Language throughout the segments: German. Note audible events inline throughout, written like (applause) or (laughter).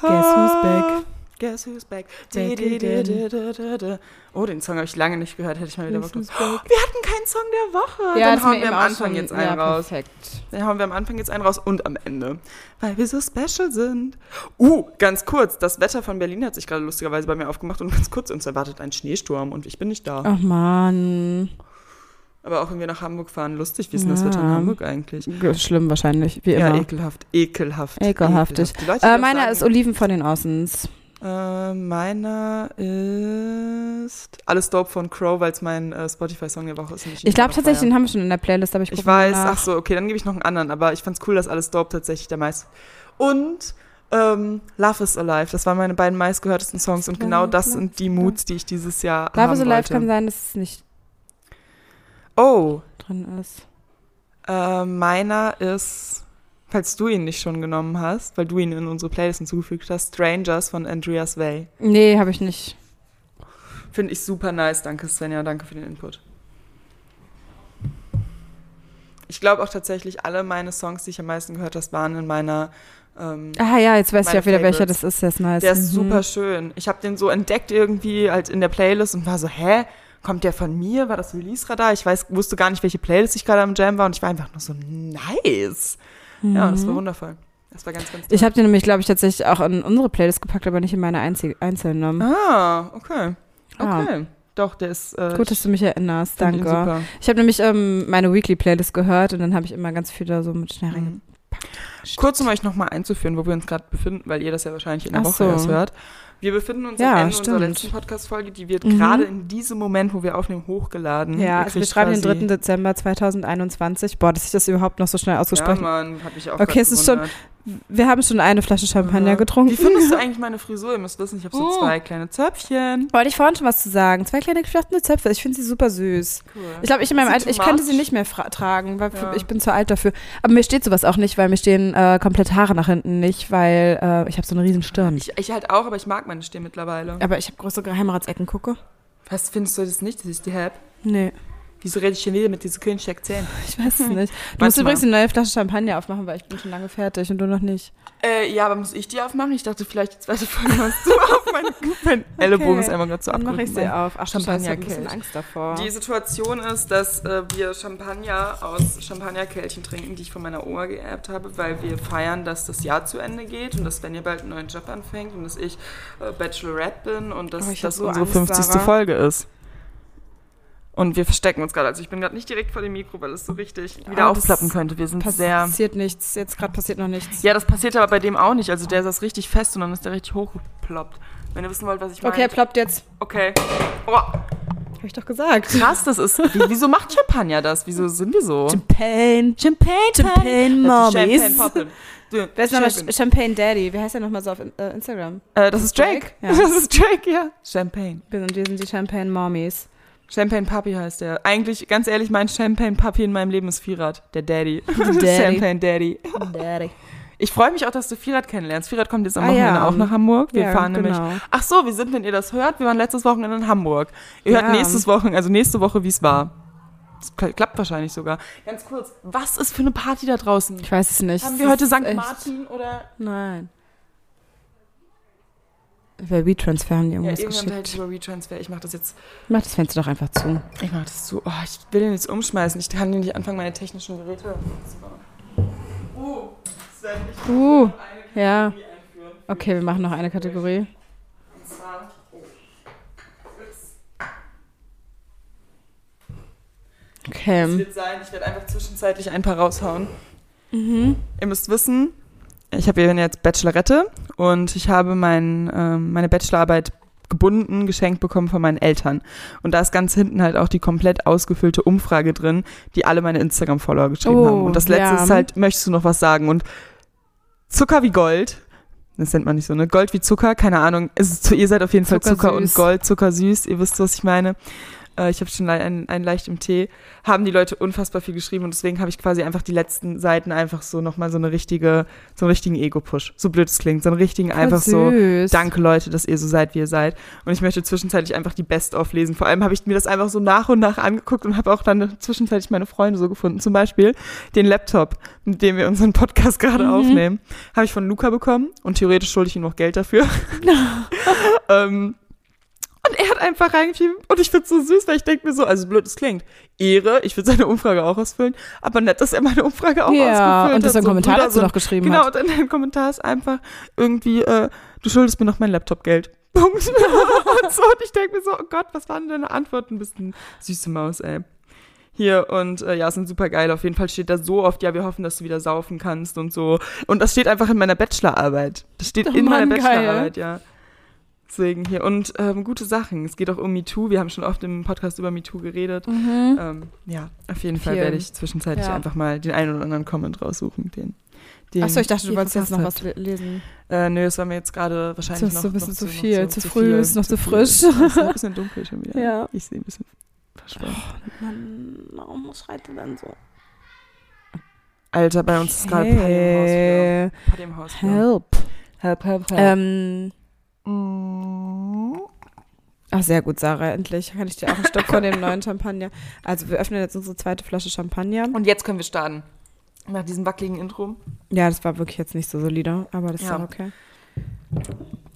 Guess who's back? Guess who's back? Di- di- di- Oh, den Song habe ich lange nicht gehört, hätte ich mal wieder Bock back? Wir hatten keinen Song der Woche. Ja, Dann ist hauen wir am Anfang schon- jetzt einen ja, raus. perfekt. Dann hauen wir am Anfang jetzt einen raus und am Ende. Weil wir so special sind. Uh, ganz kurz. Das Wetter von Berlin hat sich gerade lustigerweise bei mir aufgemacht und ganz kurz uns erwartet ein Schneesturm und ich bin nicht da. Ach man, Aber auch wenn wir nach Hamburg fahren, lustig. Wie ist denn das Wetter in Ja. Hamburg eigentlich? schlimm wahrscheinlich, wie Ja, immer. ekelhaft. Ekelhaft. Ekelhaftig. Die Äh, meiner sagen- ist Oliven von den Außens. Äh, meiner ist Alles Dope von Crow, weil es mein äh, Spotify-Song der Woche ist. Ich glaube tatsächlich, den haben wir schon in der Playlist, aber ich Ich weiß, ach so, okay, dann gebe ich noch einen anderen, aber ich fand's cool, dass Alles Dope tatsächlich der meist. Und ähm, Love is Alive, das waren meine beiden meistgehörtesten Songs und genau das sind die Moods, die ich dieses Jahr Love is Alive wollte. kann sein, dass es nicht Oh, drin ist. äh, meiner ist, falls du ihn nicht schon genommen hast, weil du ihn in unsere Playlist hinzugefügt hast, Strangers von Andreas Way. Nee, habe ich nicht. Finde ich super nice. Danke, Svenja. Danke für den Input. Ich glaube auch tatsächlich, alle meine Songs, die ich am meisten gehört habe, waren in meiner. Ähm, Ah ja, jetzt weiß ich auch wieder, welcher das ist. Der ist nice. der ist Mhm. super schön. Ich habe den so entdeckt irgendwie halt in der Playlist und war so, hä? Kommt der von mir? War das Release-Radar? Ich weiß, wusste gar nicht, welche Playlist ich gerade am Jam war und ich war einfach nur so, nice. Ja, das war wundervoll. Das war ganz, ganz toll. Mhm. Ich habe den nämlich, glaube ich, tatsächlich auch in unsere Playlist gepackt, aber nicht in meine einzige, einzelnen. Ah, okay. Ah. Okay. Doch, der ist. Äh, Gut, dass du mich erinnerst. Danke. Ich habe nämlich ähm, meine Weekly-Playlist gehört und dann habe ich immer ganz viel da so mit schnell Mhm. reingepackt. Kurz, um euch nochmal einzuführen, wo wir uns gerade befinden, weil ihr das ja wahrscheinlich in der Ach Woche so. erst hört. Wir befinden uns Ja, am Ende unserer stimmt. letzten Podcast-Folge, die wird Mhm. gerade in diesem Moment, wo wir aufnehmen, hochgeladen. Ja, also wir schreiben den quasi- 3. Dezember 2021. Boah, dass ich das überhaupt noch so schnell Ja, ausgesprochen Mann, hab ich auch Okay, es ist schon. Wir haben schon eine Flasche Champagner Aha. getrunken. Wie findest du (laughs) eigentlich meine Frisur? Ihr müsst wissen, ich habe so Oh. zwei kleine Zöpfchen. Wollte ich vorhin schon was zu sagen. Zwei kleine geflochtene Zöpfe. Ich finde sie super süß. Cool. Ich glaube, ich in meinem Alter, ich könnte sie nicht mehr tragen, weil Ja. ich bin zu alt dafür. Aber mir steht sowas auch nicht, weil mir stehen äh, komplett Haare nach hinten nicht, weil äh, ich habe so eine riesen Stirn. Ich, ich halt auch, aber ich mag meine Stirn mittlerweile. aber ich habe größere Geheimratsecken, gucke. Was findest du das nicht, dass ich die hab? Nee, Wieso rede ich schon wieder mit diesen künstlichen Akzent? (laughs) ich weiß es (laughs) nicht. Du musst übrigens eine neue Flasche Champagner aufmachen, weil ich bin schon lange fertig und du noch nicht. Äh, ja, aber muss ich die aufmachen? Ich dachte, vielleicht die zweite Folge machst du (laughs) auf. Mein, mein Ellbogen ist einmal gerade so Dann mache ich sie auf. Ach, Champagner, ich habe ein bisschen. Angst davor. Die Situation ist, dass äh, wir Champagner aus Champagnerkelchen trinken, die ich von meiner Oma geerbt habe, weil wir feiern, dass das Jahr zu Ende geht und dass Svenja bald einen neuen Job anfängt und dass ich äh, Bachelorette bin und dass Oh, das so unsere Angst, 50. Sarah. Folge ist. Und wir verstecken uns gerade. Also ich bin gerade nicht direkt vor dem Mikro, weil es so richtig wieder Ah, aufklappen könnte. Wir sind sehr... passiert nichts. Jetzt gerade passiert noch nichts. Ja, das passiert aber bei dem auch nicht. Also der saß richtig fest und dann ist der richtig hochgeploppt. Wenn ihr wissen wollt, was ich meine. Okay, ploppt jetzt. Okay. Oh, Habe ich doch gesagt. krass, das ist... Wie, wieso macht Champagner das? Wieso sind wir so? Champagne. Champagne, Champagne Mommies. Champagne Poppin. Du, Wer ist nochmal Champagne. Champagne Daddy? Wie heißt der nochmal so auf äh, Instagram? Äh, das ist Drake. Drake? Ja. (laughs) Das ist Drake, ja. Champagne. Wir sind, wir sind die Champagne Mommies. Champagne Papi heißt der. Eigentlich, ganz ehrlich, mein Champagne Papi in meinem Leben ist Vierrad. Der Daddy. (laughs) Daddy. Champagne Daddy. Daddy. Ich freue mich auch, dass du Vierrad kennenlernst. Vierrad kommt jetzt am Ah, Wochenende ja. auch nach Hamburg. Wir Ja, fahren nämlich. genau. Ach so, wir sind, wenn ihr das hört, wir waren letztes Wochenende in Hamburg. Ihr hört Ja. nächstes Wochen, also nächste Woche, wie es war. Das kla- klappt wahrscheinlich sogar. Ganz kurz, was ist für eine Party da draußen? Ich weiß es nicht. Haben wir heute St. Martin oder? Nein. Bei WeTransfer haben die Ja, irgendwas irgendwann halt geschickt. über WeTransfer. Ich mach das jetzt. Mach das Fenster doch einfach zu. Ich mach das zu. Oh, ich will den jetzt umschmeißen. Ich kann den nicht anfangen, meine technischen Geräte zu bauen. Oh, Sven, ich Uh, ja. Okay, wir machen noch eine Kategorie. Und zwar. Oh. Okay. wird sein, ich werde einfach zwischenzeitlich ein paar raushauen. Ihr müsst wissen, ich habe jetzt Bachelorette und ich habe mein, ähm, meine Bachelorarbeit gebunden, geschenkt bekommen von meinen Eltern. Und da ist ganz hinten halt auch die komplett ausgefüllte Umfrage drin, die alle meine Instagram-Follower geschrieben Oh, haben. Und das letzte ja. ist halt, möchtest du noch was sagen? Und Zucker wie Gold, das nennt man nicht so, ne? Gold wie Zucker, keine Ahnung. Es ist, ihr seid auf jeden Fall Zucker und Zuckersüß. Gold, zuckersüß, ihr wisst, was ich meine. Äh, ich habe schon einen, einen leicht im Tee, haben die Leute unfassbar viel geschrieben und deswegen habe ich quasi einfach die letzten Seiten einfach so nochmal so eine richtige, so einen richtigen Ego-Push. So blöd es klingt, so einen richtigen einfach so, süß. danke Leute, dass ihr so seid, wie ihr seid. Und ich möchte zwischenzeitlich einfach die Best-of lesen. Vor allem habe ich mir das einfach so nach und nach angeguckt und habe auch dann zwischenzeitlich meine Freunde so gefunden. Zum Beispiel den Laptop, mit dem wir unseren Podcast gerade Mhm. aufnehmen, habe ich von Luca bekommen und theoretisch schulde ich ihm noch Geld dafür. (laughs) (laughs) ähm, und er hat einfach reingeschrieben und ich finde es so süß, weil ich denke mir so, also blöd es klingt, Ehre, ich würde seine Umfrage auch ausfüllen, aber nett, dass er meine Umfrage auch ja, ausgefüllt und dass hat. er einen so, Kommentar dazu so ein- noch geschrieben Genau, hat. und dann dein Kommentar ist einfach irgendwie, äh, du schuldest mir noch mein Laptop-Geld. (laughs) Punkt. und so, und ich denke mir so, oh Gott, was waren deine Antworten? Du bist eine süße Maus, ey. Hier, und äh, ja, sind super geil. Auf jeden Fall steht da so oft, ja, wir hoffen, dass du wieder saufen kannst und so. Und das steht einfach in meiner Bachelorarbeit. Das steht Oh in meiner Mann, geil. Bachelorarbeit, ja. Deswegen hier. Und ähm, gute Sachen. Es geht auch um MeToo. Wir haben schon oft im Podcast über MeToo geredet. Mhm. Ähm, ja, auf jeden Fall Viel. werde ich zwischenzeitlich Ja. einfach mal den einen oder anderen Comment raussuchen, den. den Achso, ich dachte, du wolltest jetzt noch verfasst was le- lesen. Äh, nö, das war mir jetzt gerade wahrscheinlich Das ist noch, so ein bisschen noch zu noch viel, zu, zu früh, ist noch zu viel. frisch. (laughs) Es ist ein bisschen dunkel schon wieder. Ja. Ich sehe ein bisschen verschwommen. Mann, warum schreit er dann so? Alter, bei uns ist gerade Party im Haus. wieder. Party im Haus. Help. Help, help, help. Ähm. Ach, sehr gut, Sarah, endlich kann ich dir auch einen Stopp von dem neuen Champagner. Also, wir öffnen jetzt unsere zweite Flasche Champagner. Und jetzt können wir starten. Nach diesem wackeligen Intro. Ja, das war wirklich jetzt nicht so solide, aber das ist Ja. auch okay.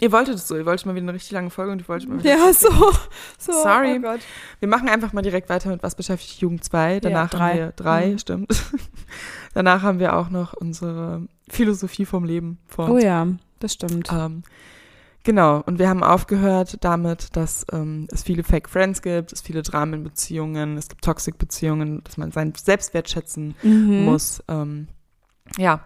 Ihr wolltet es so. Ihr wolltet mal wieder eine richtig lange Folge und ihr wolltet mal wieder Ja, (laughs) so. so Sorry. Oh Gott. Wir machen einfach mal direkt weiter mit Was beschäftigt Jugend 2. Danach drei. haben wir drei, Mhm. stimmt. (laughs) Danach haben wir auch noch unsere Philosophie vom Leben vor Oh uns. ja, das stimmt. Ähm, genau, und wir haben aufgehört damit, dass ähm, es viele Fake Friends gibt, es viele Dramen in Beziehungen, es gibt Toxic Beziehungen, dass man seinen Selbstwert schätzen Mhm. muss. Ähm, ja.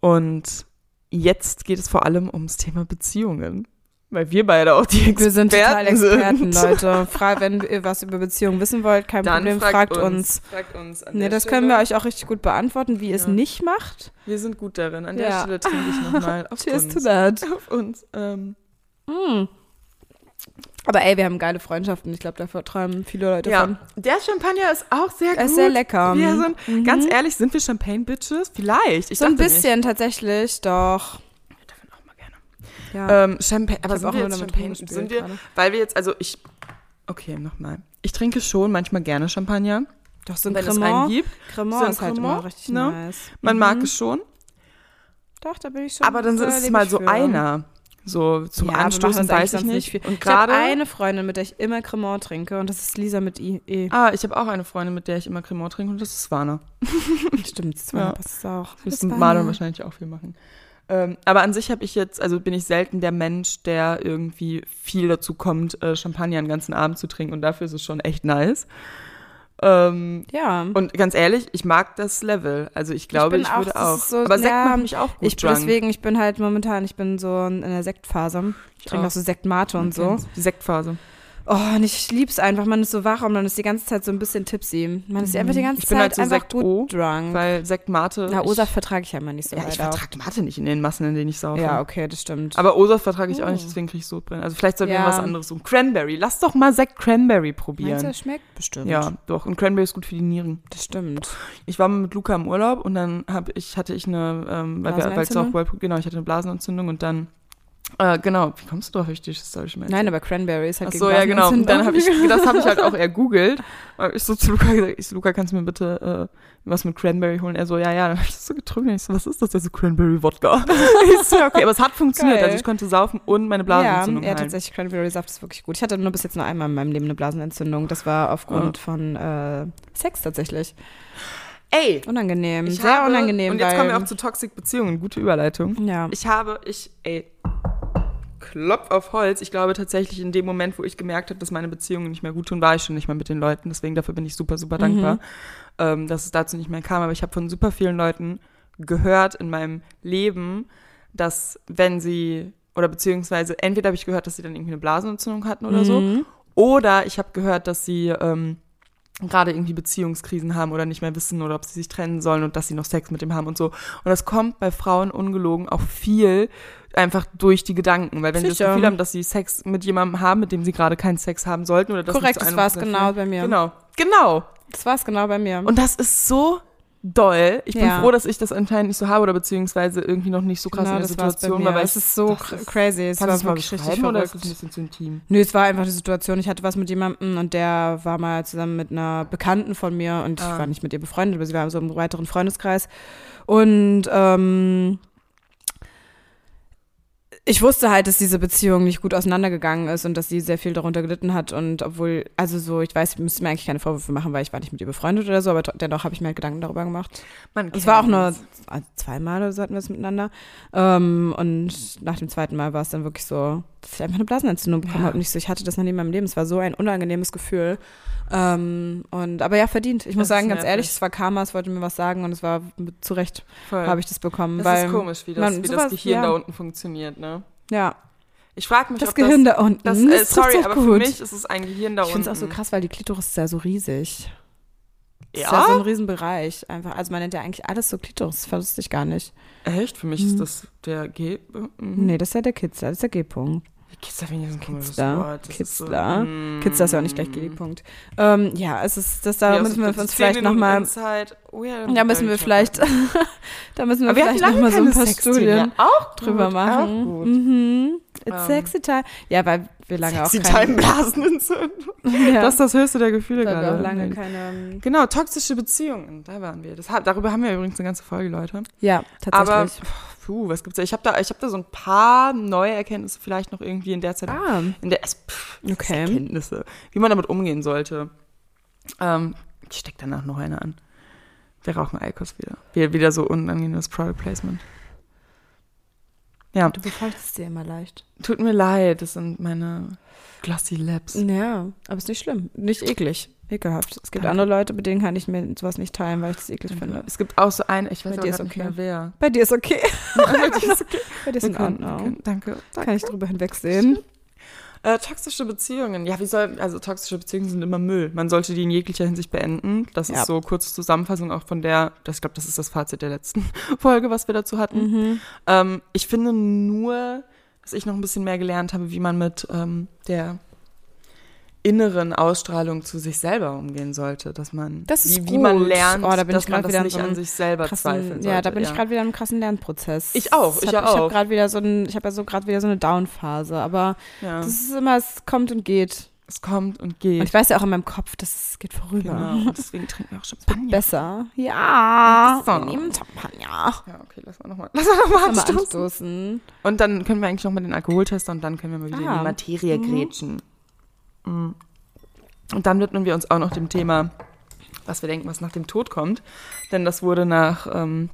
Und jetzt geht es vor allem ums Thema Beziehungen. Weil wir beide auch die Experten Wir sind total Experten, sind. Leute. Fra wenn ihr was über Beziehungen wissen wollt, kein Dann Problem, fragt, fragt uns. Fragt uns an Nee, der das Stelle. können wir euch auch richtig gut beantworten, wie ihr es nicht macht. Wir sind gut darin. An der Ja. Stelle trinke ich nochmal (laughs) auf Cheers uns. to that. Auf uns. Ähm, Mm. Aber ey, wir haben geile Freundschaften. Ich glaube, davor träumen viele Leute ja, von. der Champagner ist auch sehr Er gut. ist sehr lecker. Wir sind, Mhm. ganz ehrlich, sind wir Champagne-Bitches? Vielleicht. Ich so ein bisschen tatsächlich, doch. Nicht. Wir dürfen auch mal gerne. Ja. Ähm, Champagne, aber sind wir Champagne? Sind wir, weil wir jetzt, also ich, okay, nochmal. Ich trinke schon manchmal gerne Champagner, doch, so ein wenn es einen Cremant. gibt. Cremant so ein ist halt Cremant, immer richtig ne? nice. Man Mhm. mag es schon, Doch, da bin ich schon. aber dann da ist es mal so für. einer. So zum ja, Anstoßen weiß ich nicht. viel. Und ich habe gerade. eine Freundin, mit der ich immer Cremant trinke und das ist Lisa mit I. E. Ah, ich habe auch eine Freundin, mit der ich immer Cremant trinke und das ist Svana. (laughs) Stimmt, das Ja. passt auch. Müssen Marlon wahrscheinlich auch viel machen. Ähm, aber an sich habe ich jetzt, also bin ich selten der Mensch, der irgendwie viel dazu kommt, äh, Champagner einen ganzen Abend zu trinken und dafür ist es schon echt nice. Ähm, Ja. und ganz ehrlich, ich mag das Level. Also ich glaube, bin ich, auch- würde auch. so- aber Sekt ja, macht mich auch gut ich drunk. deswegen, ich bin halt momentan, ich bin so in der Sektphase. Ich trinke auch. auch so Sektmate und so. Die Sektphase. Oh, und ich lieb's einfach. Man ist so wach und man ist die ganze Zeit so ein bisschen tipsy. Man ist einfach die ganze Mhm. Ich bin Zeit halt so einfach Sekt O, gut drunk. Weil Sekt Mate. Na, O-Saft vertrage ich ja immer nicht so Ja, ich auch. vertrage Mate nicht in den Massen, in denen ich saufe. Ja, okay, das stimmt. Aber O-Saft vertrage ich auch Oh. nicht, deswegen kriege ich Sodbrennen. Also vielleicht sollten Ja. wir was anderes suchen. Cranberry. Lass doch mal Sekt Cranberry Meinst du, probieren. das schmeckt bestimmt? Ja, doch. Und Cranberry ist gut für die Nieren. Das stimmt. Ich war mal mit Luca im Urlaub und dann hab ich, hatte ich eine, ähm, weil wir, weil es auch genau, ich hatte eine Blasenentzündung und dann, äh, genau, wie kommst du ich die Story mal Nein, aber Cranberry ist halt Ach so, ja, genau. Und dann habe ich, (laughs) das habe ich halt auch ergoogelt. Ich so zu Luca gesagt, ich so, Luca, kannst du mir bitte äh, was mit Cranberry holen? Er so, ja, ja. Dann habe ich das so getrunken. Ich so, was ist das? Er so, Cranberry-Wodka. (laughs) ich so, ja, okay. Aber es hat funktioniert. Geil. Also ich konnte saufen und meine ja, Blasenentzündung ja, heilen. tatsächlich, Cranberry-Saft ist wirklich gut. Ich hatte nur bis jetzt nur einmal in meinem Leben eine Blasenentzündung. Das war aufgrund von äh, Sex tatsächlich. Ey, Unangenehm, sehr habe, unangenehm. Und jetzt kommen wir auch zu Toxic Beziehungen. Gute Überleitung. Ja. Ich habe, ich, ey, Klopf auf Holz. Ich glaube tatsächlich in dem Moment, wo ich gemerkt habe, dass meine Beziehungen nicht mehr gut tun, war ich schon nicht mehr mit den Leuten. Deswegen dafür bin ich super, super dankbar, ähm, dass es dazu nicht mehr kam. Aber ich habe von super vielen Leuten gehört in meinem Leben, dass wenn sie, oder beziehungsweise entweder habe ich gehört, dass sie dann irgendwie eine Blasenentzündung hatten oder so, Mhm. oder ich habe gehört, dass sie ähm, gerade irgendwie Beziehungskrisen haben oder nicht mehr wissen oder ob sie sich trennen sollen und dass sie noch Sex mit dem haben und so. Und das kommt bei Frauen ungelogen auch viel einfach durch die Gedanken, weil wenn sie das Sicher. Gefühl haben, dass sie Sex mit jemandem haben, mit dem sie gerade keinen Sex haben sollten oder das Korrekt, das war es 100% genau bei mir. Genau, genau. Das war es genau bei mir. Und das ist so doll. Ich bin Ja. froh, dass ich das anscheinend nicht so habe oder beziehungsweise irgendwie noch nicht so krass genau, in der Situation war, weil es ist so das crazy. Es war es wirklich richtig oder ist das ein bisschen zu intim? Nö, es war einfach die Situation. Ich hatte was mit jemandem und der war mal zusammen mit einer Bekannten von mir und Ah. ich war nicht mit ihr befreundet, aber sie war so im weiteren Freundeskreis. Und ähm, ich wusste halt, dass diese Beziehung nicht gut auseinandergegangen ist und dass sie sehr viel darunter gelitten hat. Und obwohl, also so, ich weiß, ich müsste mir eigentlich keine Vorwürfe machen, weil ich war nicht mit ihr befreundet oder so, aber dennoch habe ich mir halt Gedanken darüber gemacht. Man Es war auch nur also zweimal oder so hatten wir es miteinander. Ähm, und nach dem zweiten Mal war es dann wirklich so, dass ich einfach eine Blasenentzündung bekommen Ja. habe. Und ich so, ich hatte das noch nie in meinem Leben. Es war so ein unangenehmes Gefühl. Ähm, und aber ja, verdient. Ich muss Das ist sagen, ganz ehrlich, es war Karma, es wollte mir was sagen und es war zu Recht habe ich das bekommen. das weil, ist komisch, wie das, man- wie das sowas- Gehirn ja. da unten funktioniert, ne? Ja, Ich frage mich, das ob Gehirn das, da unten. das, das äh, sorry, aber gut. für mich ist es ein Gehirn da ich unten. finde es auch so krass, weil die Klitoris ist ja so riesig. Das Ja? ist ja so ein Riesenbereich. Einfach. Also man nennt ja eigentlich alles so Klitoris. Das wusste ich gar nicht. Echt? Für mich Mhm. ist das der G. Mhm. Nee, das ist ja der Kitzler, das ist der G-Punkt. Kitzler finde ich so ein komisches Kitzler. Wort. Kitzler. So, mm. Kitzler ist ja auch nicht gleich G-Punkt. Ähm, ja, es ist, das, da Ja, müssen wir uns 10 vielleicht nochmal. Oh ja, da müssen wir vielleicht, (laughs) da müssen wir Aber vielleicht nochmal so ein paar. Studien auch drüber gut, machen. Auch gut. Mhm. It's Ähm, sexy time. Ja, weil wir lange Sexy auch keine, Time Blasenentzündung. (laughs) ja, Das ist das höchste der Gefühle gerade. auch lange keine, Genau, toxische Beziehungen, da waren wir. Das, darüber haben wir übrigens eine ganze Folge, Leute. ja, Aber, tatsächlich. pf, puh, was gibt's da? Ich habe da, ich hab da so ein paar neue Erkenntnisse vielleicht noch irgendwie in der Zeit. ah, In der, pff, Okay. Erkenntnisse, wie man damit umgehen sollte. Ähm, ich steck danach noch eine an. Wir rauchen Eikos wieder. Wieder, wieder so unangenehmes Product Placement. Ja, du befeuchtest dir immer leicht. tut mir leid, das sind meine Glossy Lips. Ja, aber ist nicht schlimm. Nicht eklig. Ekelhaft. Es gibt Danke. andere Leute, mit denen kann ich mir sowas nicht teilen, weil ich das eklig finde. Es gibt auch so eine, ich weiß Bei dir ist nicht okay. mehr wer. Bei dir ist okay. (laughs) Bei dir ist okay. (laughs) Bei dir ist Ordnung. können- Danke. Kann ich drüber hinwegsehen. Äh, toxische Beziehungen. Ja, wie soll, also toxische Beziehungen sind immer Müll. Man sollte die in jeglicher Hinsicht beenden. Das Ja. ist so kurze Zusammenfassung auch von der, das, ich glaube, das ist das Fazit der letzten (laughs) Folge, was wir dazu hatten. Mhm. Ähm, ich finde nur, dass ich noch ein bisschen mehr gelernt habe, wie man mit ähm, der inneren Ausstrahlung zu sich selber umgehen sollte, dass man Das ist wie, wie man lernt, Oh, da bin dass ich man das wieder in nicht so an sich selber zweifeln Krassen, sollte. ja, da bin ich gerade wieder in einem krassen Lernprozess. Ich auch, ich hab, ja Ich habe auch. gerade wieder so ein, ich habe ja so gerade wieder so eine Down-Phase, aber ja, das ist immer, es kommt und geht. es kommt und Und geht. ich weiß ja auch in meinem Kopf, das geht vorüber. Genau, und (laughs) deswegen trinken wir auch Champagner. Besser. Ja. So. Wir nehmen Champagner. Ja, okay, lass mal nochmal lass mal noch mal anstoßen. anstoßen. Und dann können wir eigentlich nochmal den Alkohol testen und dann können wir mal wieder in Ah. die Materie Mhm. grätschen. Mhm. Und dann widmen wir uns auch noch dem Thema, was wir denken, was nach dem Tod kommt. Denn das wurde nach ähm,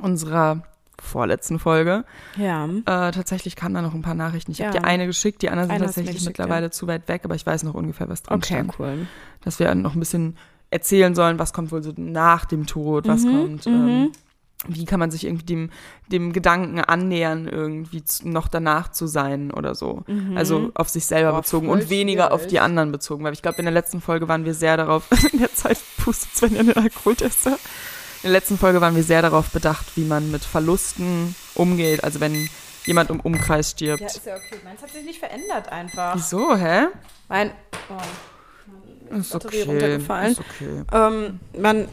unserer vorletzten Folge. Ja. Äh, tatsächlich kamen da noch ein paar Nachrichten. Ich Ja. habe dir eine geschickt, die anderen sind Eine tatsächlich geschickt, mittlerweile zu weit weg, aber ich weiß noch ungefähr, was drin Okay, stand. cool. Dass wir noch ein bisschen erzählen sollen, was kommt wohl so nach dem Tod, was Mhm, kommt. mhm. Ähm, wie kann man sich irgendwie dem, dem Gedanken annähern, irgendwie noch danach zu sein oder so. Mhm. Also auf sich selber Boah, bezogen und weniger auf die anderen bezogen. Weil ich glaube, in der letzten Folge waren wir sehr darauf, (laughs) in der Zeit pustet Sven ja den Alkoholtester. In der letzten Folge waren wir sehr darauf bedacht, wie man mit Verlusten umgeht. Also wenn jemand im Umkreis stirbt. Ja, ist ja okay. Meins hat sich nicht verändert einfach. Wieso, hä? Mein. Oh. Ist Batterie okay. runtergefallen. Ist okay. Ähm, man,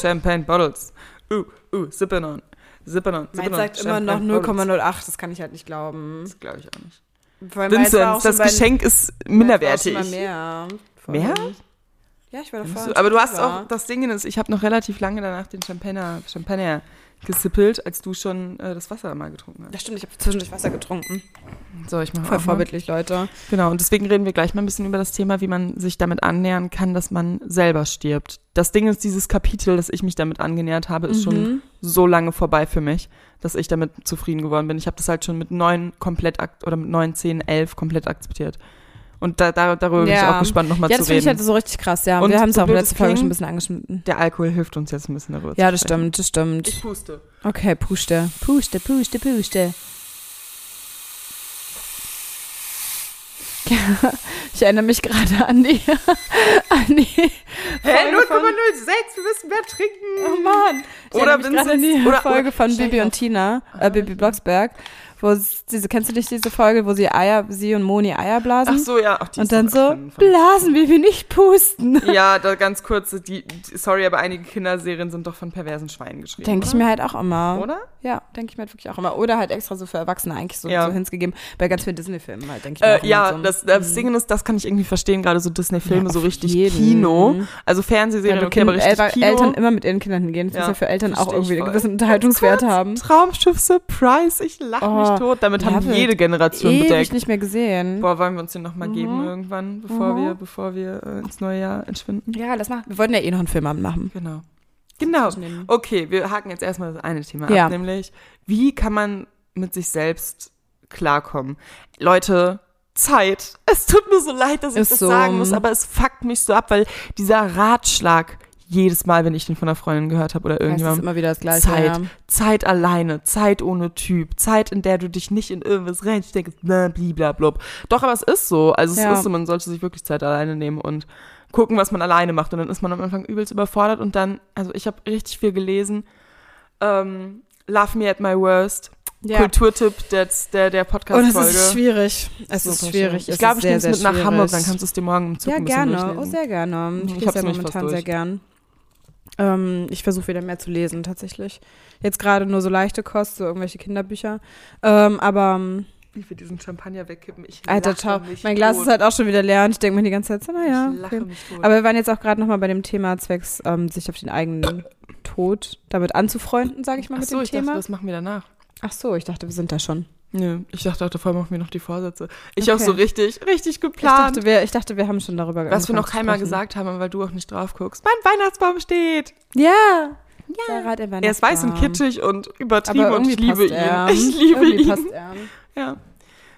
Champagne Bottles. Uh, uh, sipping on. Sipping on. sagt immer noch Champagne Bottles. 0,08. Das kann ich halt nicht glauben. Das glaube ich auch nicht. Vincent, das Geschenk ist minderwertig. mal mehr. Mehr? Ja, ich war da Findest vorher du? Aber du hast auch, das Ding ist, ich habe noch relativ lange danach den Champagner, Champagner gesippelt, als du schon äh, das Wasser mal getrunken hast. Das stimmt, ich habe zwischendurch Wasser getrunken. So, ich mache Voll auch mal. vorbildlich, Leute. Genau, und deswegen reden wir gleich mal ein bisschen über das Thema, wie man sich damit annähern kann, dass man selber stirbt. Das Ding ist, dieses Kapitel, das ich mich damit angenähert habe, ist schon Mhm. so lange vorbei für mich, dass ich damit zufrieden geworden bin. Ich habe das halt schon mit neun komplett oder mit neun, zehn, elf komplett akzeptiert. Und da, da, darüber bin ich Ja. auch gespannt, nochmal Ja, zu das finde ich reden. halt so richtig krass, ja. Und wir haben es auch in der letzten Folge schon ein bisschen angeschnitten. Der Alkohol hilft uns jetzt ein bisschen darüber Ja, das stimmt, das stimmt. Ich puste. Okay, puste. Puste, puste, puste. ich erinnere mich gerade an die. (laughs) an die Hä, Folge von- 0,06, wir müssen mehr trinken. Oh Mann. Ich Oder mich gerade an die Vincent- oder- Folge oder- von Bibi und Tina, äh, Bibi Blocksberg, wo es diese, kennst du nicht diese Folge, wo sie Eier, sie und Moni Eier blasen? Ach so, ja. Ach, die und dann so, blasen, Bibi, nicht pusten. (laughs) Ja, da ganz kurz, die, sorry, aber einige Kinderserien sind doch von perversen Schweinen geschrieben. Denke ich mir halt auch immer. Oder? Ja, denke ich mir halt wirklich auch immer. Oder halt extra so für Erwachsene eigentlich so, Ja. so hinzugeben. Bei ganz vielen Disney-Filmen halt, denke ich mir auch Äh, immer ja, so. das, das Ding ist, das kann ich irgendwie verstehen, gerade so Disney-Filme, Ja, so richtig jeden. Kino. Also ja, Fernsehserien, du okay, aber richtig Eltern, Kino. Eltern immer mit ihren Kindern hingehen. Das Ja, muss ja für Eltern auch irgendwie einen gewissen Unterhaltungswert haben. Traumschiff Surprise, ich lache Oh, mich tot. Damit haben David, jede Generation Ewig bedeckt. nicht mehr gesehen. Boah, wollen wir uns den nochmal geben Mhm. irgendwann, bevor Mhm. wir, bevor wir äh, ins neue Jahr entschwinden? Ja, das machen. Wir wollten ja eh noch einen Filmabend machen. Genau. Genau. Okay, wir haken jetzt erstmal das eine Thema Ja. ab, nämlich, wie kann man mit sich selbst klarkommen? Leute, Zeit. Es tut mir so leid, dass ich Ist das so. sagen muss, aber es fuckt mich so ab, weil dieser Ratschlag jedes Mal, wenn ich den von einer Freundin gehört habe oder es irgendjemand, immer wieder das Gleiche. Zeit. Ja. Zeit alleine, Zeit ohne Typ, Zeit, in der du dich nicht in irgendwas reinsteckst, bla, bliblablub. Doch, aber es ist so. Also es Ja. ist so, man sollte sich wirklich Zeit alleine nehmen und gucken, was man alleine macht. Und dann ist man am Anfang übelst überfordert und dann, also ich habe richtig viel gelesen. Ähm, Love Me at My Worst. Ja. Kulturtipp der, der, der Podcast-Folge. das ist schwierig. Es ist schwierig. Es Ich glaube, ich nehme es mit sehr nach Hamburg, dann schwierig. kannst du es dir morgen im Zug Ja, gerne. Oh, sehr gerne. Ich Ich lese ja momentan sehr gern. Ähm, ich versuche wieder mehr zu lesen, tatsächlich. Jetzt gerade nur so leichte Kost, so irgendwelche Kinderbücher. Ähm, aber, ähm, Wie wir diesen Champagner wegkippen. Ich Alter, ciao. Mein Glas tot. ist halt auch schon wieder leer und ich denke mir die ganze Zeit so, naja. Ich lache Okay. mich tot. Aber wir waren jetzt auch gerade nochmal bei dem Thema zwecks ähm, sich auf den eigenen Tod damit anzufreunden, sage ich mal, Ach mit so, dem ich Thema. dachte, das machen wir danach. Ach so, ich dachte, wir sind da schon. Nö, ich dachte auch, davor machen wir noch die Vorsätze. Ich Okay. auch so richtig, richtig Ich geplant. dachte, wir, ich dachte, wir haben schon darüber was wir noch keinmal gesagt haben, weil du auch nicht drauf guckst. Mein Weihnachtsbaum steht. Ja. Sarah hat den Er ist weiß und Weihnachtsbaum. kitschig und übertrieben und ich liebe passt er. ihn. (laughs) Ich liebe irgendwie ihn. Passt er. Ja.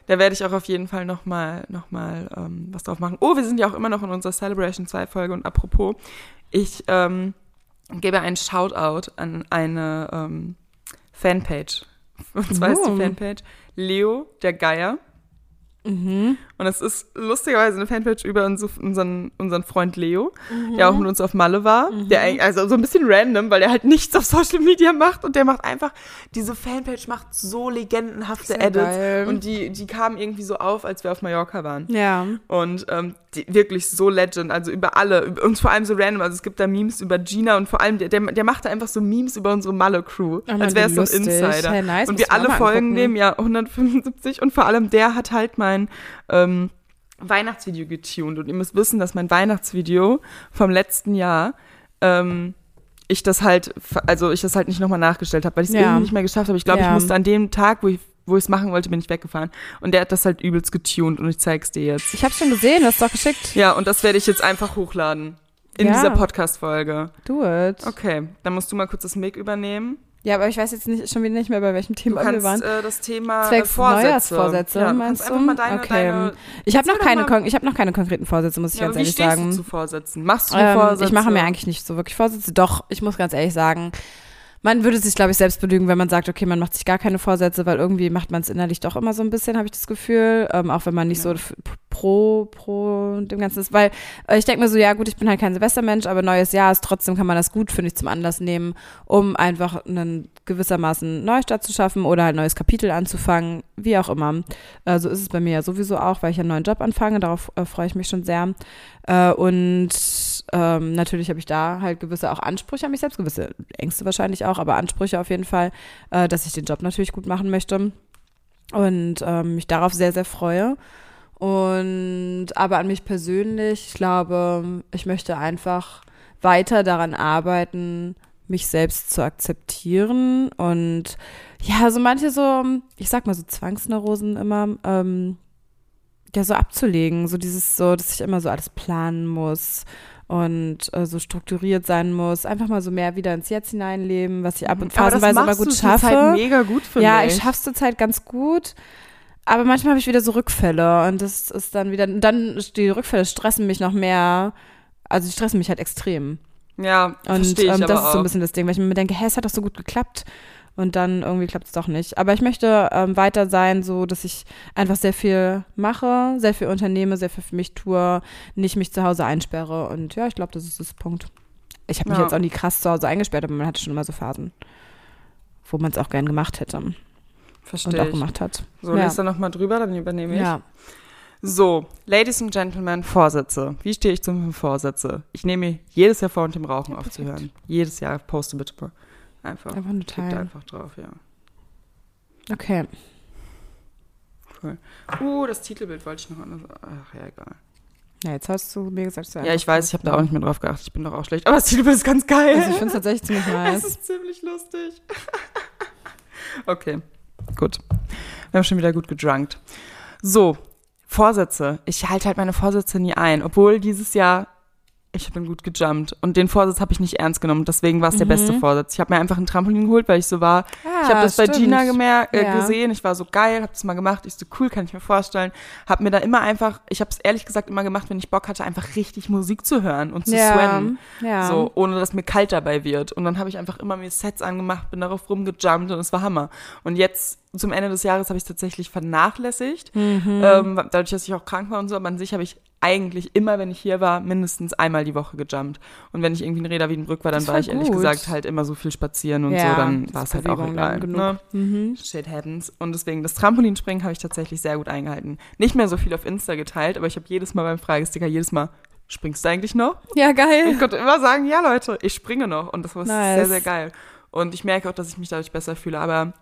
Da werde ich auch auf jeden Fall nochmal noch mal, ähm, was drauf machen. Oh, wir sind ja auch immer noch in unserer Celebration 2 Folge und apropos, ich ähm, gebe einen Shoutout an eine ähm, Fanpage. Und zwar ist die Oh. Fanpage Leo der Geier. Mhm. Und es ist lustigerweise eine Fanpage über uns- unseren, unseren Freund Leo, der auch mit uns auf Malle war. Der eigentlich, also so ein bisschen random, weil der halt nichts auf Social Media macht und der macht einfach, diese Fanpage macht so legendenhafte Sehr Edits. geil. Und die, die kamen irgendwie so auf, als wir auf Mallorca waren. Ja. Und ähm, die, wirklich so legend, also über alle. Und vor allem so random. Also es gibt da Memes über Gina und vor allem, der, der, der macht da einfach so Memes über unsere Malle-Crew. Oh Mann, als wäre es so ein. Insider. Hey, nice, und wir alle mal Folgen angucken. nehmen, ja, 175. Und vor allem der hat halt mein ähm, Weihnachtsvideo getuned. Und ihr müsst wissen, dass mein Weihnachtsvideo vom letzten Jahr ähm, ich das halt, also ich das halt nicht nochmal nachgestellt habe, weil ich es Ja. irgendwie nicht mehr geschafft habe. Ich glaube, Ja. ich musste an dem Tag, wo ich wo ich es machen wollte, bin ich weggefahren. Und der hat das halt übelst getuned und ich zeig's dir jetzt. Ich habe schon gesehen, du hast doch geschickt. Ja, und das werde ich jetzt einfach hochladen. In Ja. dieser Podcast-Folge. Do it. Okay, dann musst du mal kurz das Mic übernehmen. Ja, aber ich weiß jetzt nicht, schon wieder nicht mehr, bei welchem Thema wir kannst waren. äh, das Thema Zwecks äh, Vorsätze. Neujahrsvorsätze, ja, meinst du? einfach mal deine, Okay. deine Ich habe noch, keine, ich hab noch keine konkreten Vorsätze, muss ich ja, ganz aber wie ehrlich stehst sagen. du zu Vorsätzen? Machst du Ähm, Vorsätze? ich mache mir eigentlich nicht so wirklich Vorsätze. Doch, ich muss ganz ehrlich sagen, man würde sich, glaube ich, selbst belügen, wenn man sagt, okay, man macht sich gar keine Vorsätze, weil irgendwie macht man es innerlich doch immer so ein bisschen, habe ich das Gefühl. Ähm, auch wenn man nicht so f- pro, pro dem Ganzen ist. Weil äh, ich denke mir so, ja gut, ich bin halt kein Silvestermensch, aber neues Jahr ist trotzdem, kann man das gut, finde ich, zum Anlass nehmen, um einfach einen gewissermaßen Neustart zu schaffen oder halt ein neues Kapitel anzufangen, wie auch immer. Äh, so ist es bei mir ja sowieso auch, weil ich einen neuen Job anfange, darauf äh, freue ich mich schon sehr. Äh, und ähm, natürlich habe ich da halt gewisse auch Ansprüche an mich selbst, gewisse Ängste wahrscheinlich auch, aber Ansprüche auf jeden Fall, äh, dass ich den Job natürlich gut machen möchte und ähm, mich darauf sehr, sehr freue. Und aber an mich persönlich, ich glaube, ich möchte einfach weiter daran arbeiten, mich selbst zu akzeptieren und ja, so manche so, ich sag mal so Zwangsneurosen immer, ähm, ja, so abzulegen, so dieses so, dass ich immer so alles planen muss und äh, so strukturiert sein muss, einfach mal so mehr wieder ins Jetzt hineinleben, was ich ab und aber phasenweise immer machst gut du zurzeit schaffe. mega gut, finde Ja, ich. ich schaff's zurzeit ganz gut. Aber manchmal habe ich wieder so Rückfälle und das ist dann wieder, dann die Rückfälle stressen mich noch mehr. Also die stressen mich halt extrem. Ja, Und verstehe ich ähm, aber das ist so ein bisschen das Ding, weil ich mir denke, hä, es hat doch so gut geklappt. Und dann irgendwie klappt es doch nicht. Aber ich möchte ähm, weiter sein, so dass ich einfach sehr viel mache, sehr viel unternehme, sehr viel für mich tue, nicht mich zu Hause einsperre und ja, ich glaube, das ist das Punkt. Ich habe mich Ja. jetzt auch nie krass zu Hause eingesperrt, aber man hatte schon immer so Phasen, wo man es auch gern gemacht hätte und Verstehe auch ich. gemacht hat. So, Ja. lest da nochmal drüber, dann übernehme ich. Ja. So, Ladies and Gentlemen, Vorsätze. Wie stehe ich zum Vorsätze? Ich nehme jedes Jahr vor, und dem Rauchen Ja, aufzuhören. Jedes Jahr poste bitte mal. Einfach. Einfach nur teilen. einfach drauf, ja. Okay. Cool. Uh, das Titelbild wollte ich noch anders. Ach ja, egal. Ja, jetzt hast du mir gesagt, du Ja, ich weiß, ich habe da auch nicht mehr drauf geachtet. Ich bin doch auch schlecht. Aber das Titelbild ist ganz geil. Also ich finde es tatsächlich ziemlich (laughs) Es nice. ist ziemlich lustig. (laughs) okay, gut. Wir haben schon wieder gut gedrunkt. So, Vorsätze. Ich halte halt meine Vorsätze nie ein, obwohl dieses Jahr ich bin gut gejumpt und den Vorsatz habe ich nicht ernst genommen. Deswegen war es der Mhm. beste Vorsatz. Ich habe mir einfach ein Trampolin geholt, weil ich so war. ich habe das bei Gina gemerkt, äh, Ja. gesehen. Ich war so geil, habe das mal gemacht. Ich so cool, kann ich mir vorstellen. Habe mir da immer einfach, ich habe es ehrlich gesagt immer gemacht, wenn ich Bock hatte, einfach richtig Musik zu hören und zu ja, sweaten. ja. So, ohne dass mir kalt dabei wird. Und dann habe ich einfach immer mir Sets angemacht, bin darauf rumgejumpt und es war Hammer. Und jetzt zum Ende des Jahres habe ich es tatsächlich vernachlässigt. Mhm. Ähm, dadurch, dass ich auch krank war und so, aber an sich habe ich eigentlich immer, wenn ich hier war, mindestens einmal die Woche gejumpt. Und wenn ich irgendwie in Reda Wiedenbrück war, dann Das war war ich ehrlich gesagt halt immer so viel spazieren und Ja, so, dann war es halt auch egal. Ne? Mhm. Shit happens. Und deswegen, das Trampolinspringen habe ich tatsächlich sehr gut eingehalten. Nicht mehr so viel auf Insta geteilt, aber ich habe jedes Mal beim Fragesticker, jedes Mal, springst du eigentlich noch? Ja, geil. Ich konnte immer sagen, ja Leute, ich springe noch. Und das war Nice. sehr, sehr geil. Und ich merke auch, dass ich mich dadurch besser fühle. Aber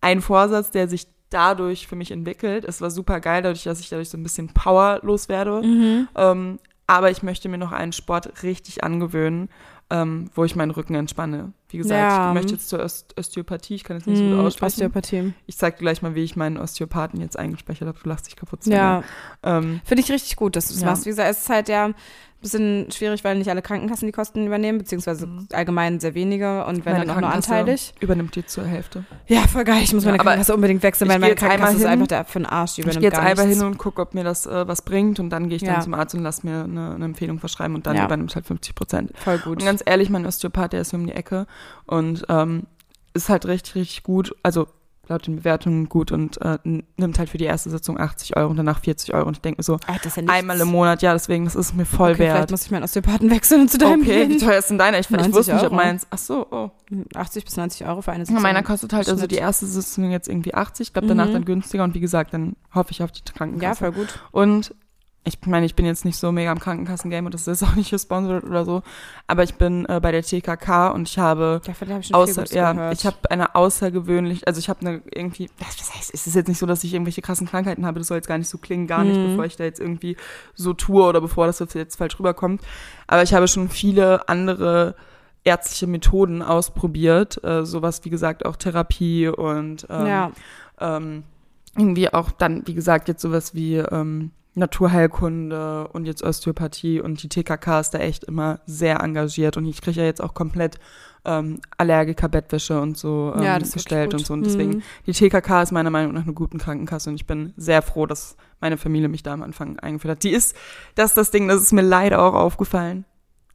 ein Vorsatz, der sich dadurch für mich entwickelt, es war super geil, dadurch, dass ich dadurch so ein bisschen powerlos werde. Mhm. Ähm, aber ich möchte mir noch einen Sport richtig angewöhnen, ähm, wo ich meinen Rücken entspanne. Wie gesagt, Ja. ich möchte jetzt zur Ost Osteopathie, ich kann jetzt nicht so gut aussprechen. Osteopathie. Ich zeig dir gleich mal, wie ich meinen Osteopathen jetzt eingespeichert habe. Du lachst dich kaputt. Ja. Ähm, finde ich richtig gut, dass du das Ja. machst. Wie gesagt, es ist halt ja ein bisschen schwierig, weil nicht alle Krankenkassen die Kosten übernehmen, beziehungsweise Mhm. allgemein sehr wenige und wenn meine dann auch nur anteilig. Übernimmt die zur Hälfte. Ja, voll geil. Ich muss Ja, meine aber Krankenkasse unbedingt wechseln, ich weil meine einmal Krankenkasse ist hin. einfach der für den Arsch. Die Ich übernimmt gehe jetzt nichts. hin und gucke, ob mir das äh, was bringt und dann gehe ich Ja. dann zum Arzt und lasse mir eine, eine Empfehlung verschreiben und dann Ja. übernimmt halt 50 Prozent. Voll gut. Und ganz ehrlich, mein Osteopath, der ist hier um die Ecke und ähm, ist halt richtig, richtig gut. Also laut den Bewertungen gut und äh, nimmt halt für die erste Sitzung 80 Euro und danach 40 Euro. Und ich denke mir so, ist ja einmal im Monat, ja, deswegen, das ist mir voll okay, Vielleicht wert. muss ich meinen Osteopathen wechseln und zu deinem Okay, wie gehen. teuer ist denn deiner? Ich, ich 90 wusste nicht, ob Euro. meins. Ach so, oh. 80 bis 90 Euro für eine Ja, Sitzung. meiner kostet halt, also die erste Sitzung jetzt irgendwie 80, ich glaube danach Mhm. dann günstiger und wie gesagt, dann hoffe ich auf die Ja, Krankenkasse. voll gut. Und ich meine, ich bin jetzt nicht so mega am Krankenkassengame und das ist auch nicht gesponsert oder so, aber ich bin äh, bei der TKK und ich habe Davon habe ich außer, ja, gehört. ich habe eine außergewöhnlich, also ich habe eine irgendwie, was heißt, es ist jetzt nicht so, dass ich irgendwelche krassen Krankheiten habe, das soll jetzt gar nicht so klingen, gar nicht, Mhm. bevor ich da jetzt irgendwie so tue oder bevor das jetzt falsch rüberkommt, aber ich habe schon viele andere ärztliche Methoden ausprobiert, äh, sowas wie gesagt auch Therapie und ähm, ja. ähm, irgendwie auch dann, wie gesagt, jetzt sowas wie ähm, Naturheilkunde und jetzt Osteopathie und die TKK ist da echt immer sehr engagiert und ich kriege ja jetzt auch komplett ähm, Allergiker-Bettwäsche und so ähm, Ja, gestellt und so. Und deswegen, Mhm. die TKK ist meiner Meinung nach eine gute Krankenkasse und ich bin sehr froh, dass meine Familie mich da am Anfang eingeführt hat. Die ist, das ist das Ding, das ist mir leider auch aufgefallen,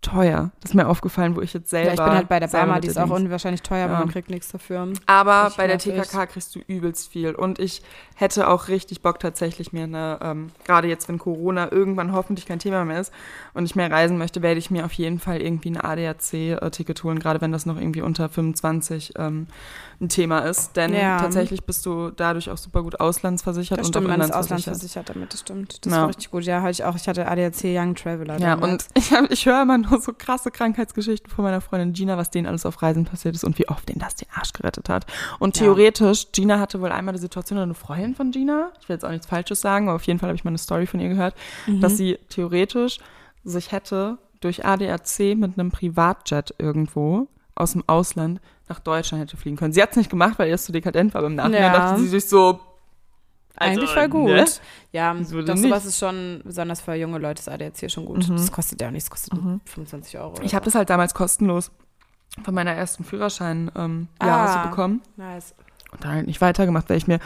teuer. Das ist mir aufgefallen, wo ich jetzt selber ja, ich bin halt bei der Barmer, die ist auch unwahrscheinlich teuer, aber Ja. man kriegt nichts dafür. aber bei der. TKK kriegst du übelst viel. Und ich hätte auch richtig Bock tatsächlich mir eine, ähm, gerade jetzt, wenn Corona irgendwann hoffentlich kein Thema mehr ist und ich mehr reisen möchte, werde ich mir auf jeden Fall irgendwie ein ADAC-Ticket holen, gerade wenn das noch irgendwie unter 25 ähm, ein Thema ist. Denn Ja. tatsächlich bist du dadurch auch super gut auslandsversichert Das und stimmt, auch man ist inlandsversichert. auslandsversichert damit, das stimmt. Das Ja. war richtig gut. Ja, hatte ich auch. Ich hatte ADAC Young Traveler. Ja, damals. und (laughs) ich, hab- ich höre immer nur so krasse Krankheitsgeschichten von meiner Freundin Gina, was denen alles auf Reisen passiert ist und wie oft denen das den Arsch gerettet hat. Und Ja. theoretisch, Gina hatte wohl einmal die Situation, eine Freundin von Gina, ich will jetzt auch nichts Falsches sagen, aber auf jeden Fall habe ich mal eine Story von ihr gehört, Mhm. dass sie theoretisch sich hätte durch ADAC mit einem Privatjet irgendwo aus dem Ausland nach Deutschland hätte fliegen können. Sie hat es nicht gemacht, weil ihr es zu dekadent war. Aber im Nachhinein Ja. dachte sie sich so, Eigentlich also, voll gut. ne? Ja, doch denn sowas ist schon, besonders für junge Leute, ist ADAC schon gut. Mhm. Das kostet ja auch nichts, das kostet Mhm. 25 Euro. Ich habe so. das halt damals kostenlos von meiner ersten Führerschein ähm, Ah. Jahre so bekommen. Nice. und dann halt nicht weitergemacht, weil ich mir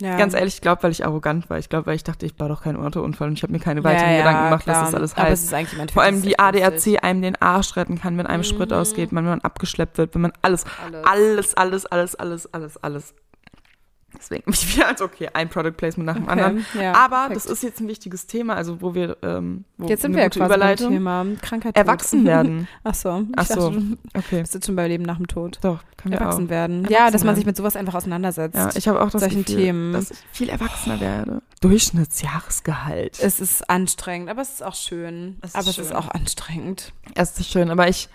Ja. Ganz ehrlich, ich glaube, weil ich arrogant war. Ich glaube, weil ich dachte, ich baue doch keinen Autounfall und ich habe mir keine weiteren ja, ja, Gedanken gemacht, klar. was das alles Aber es heißt. Vor allem wie echt lustig. ADAC einem den Arsch retten kann, wenn einem Sprit Mhm. ausgeht, wenn man abgeschleppt wird, wenn man Alles. alles, alles, alles, alles, alles, alles. Deswegen, ich wäre als okay, ein Product Placement nach dem anderen. Okay, ja, Aber perfekt. das ist jetzt ein wichtiges Thema, also wo wir, ähm, wo Jetzt sind wir ja quasi beim. Thema Krankheit. Erwachsen Tod. werden. (laughs) Ach so. Ach so. dachte, du Okay. bist jetzt schon beim Leben nach dem Tod. Doch, wir Erwachsen werden. Erwachsen ja, dass man sich mit sowas einfach auseinandersetzt. Ja, ich habe auch das solchen Gefühl, Themen. dass ich viel erwachsener werde. Durchschnittsjahresgehalt. es ist anstrengend, aber es ist auch schön. Es ist aber es schön. ist auch anstrengend. Es ist schön, aber ich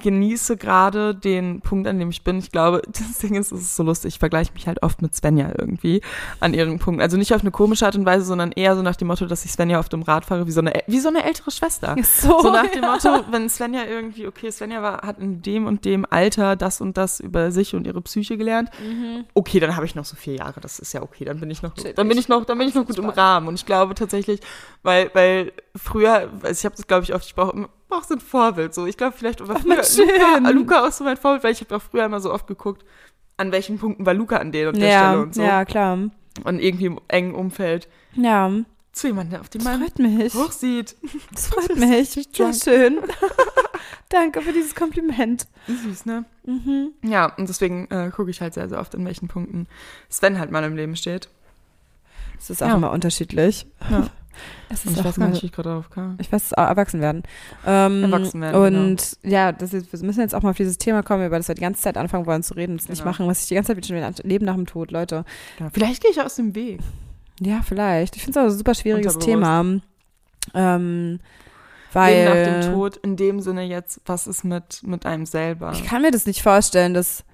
genieße gerade den Punkt, an dem ich bin. Ich glaube, (laughs) das Ding ist, es ist so lustig. Ich vergleiche mich halt oft mit Svenja irgendwie an ihren Punkten. Also nicht auf eine komische Art und Weise, sondern eher so nach dem Motto, dass ich Svenja auf dem Rad fahre, wie so eine, wie so eine ältere Schwester. So, So nach dem ja. Motto, wenn Svenja irgendwie, okay, Svenja war, hat in dem und dem Alter das und das über sich und ihre Psyche gelernt. Mhm. Okay, dann habe ich noch so vier Jahre, das ist ja okay, dann bin ich noch, dann bin ich noch, dann bin ich noch gut im Rahmen. Und ich glaube tatsächlich, weil, weil früher, also ich habe das glaube ich oft, ich brauche brauch so ein Vorbild. So, ich glaube vielleicht war früher Mann, schön. Luca, Luca auch so mein Vorbild, weil ich habe auch früher immer so oft geguckt, an welchen Punkten war Luca an der und der Stelle Ja, und so. ja, klar. Und irgendwie im engen Umfeld Ja, zu jemandem, auf den das man freut mich. hochsieht. Das freut mich. Sehr schön. (laughs) Danke für dieses Kompliment. Süß, ne? Mhm. Ja, und deswegen äh, gucke ich halt sehr, sehr oft, in welchen Punkten Sven halt mal im Leben steht. Es ist auch Ja. immer unterschiedlich. Ja. Und ist ich weiß gar nicht, wie ich gerade drauf kam. Ich weiß, auch erwachsen werden. Ähm, Erwachsen werden, genau. Und ja, das ist, wir müssen jetzt auch mal auf dieses Thema kommen, über das wir die ganze Zeit anfangen wollen zu reden und es nicht Genau. machen, was ich die ganze Zeit schon wieder Leben nach dem Tod, Leute. Ja, vielleicht gehe ich aus dem Weg. Ja, vielleicht. Ich finde es auch ein super schwieriges. Thema. Ähm, weil Leben nach dem Tod, in dem Sinne jetzt, was ist mit, mit einem selber? ich kann mir das nicht vorstellen, dass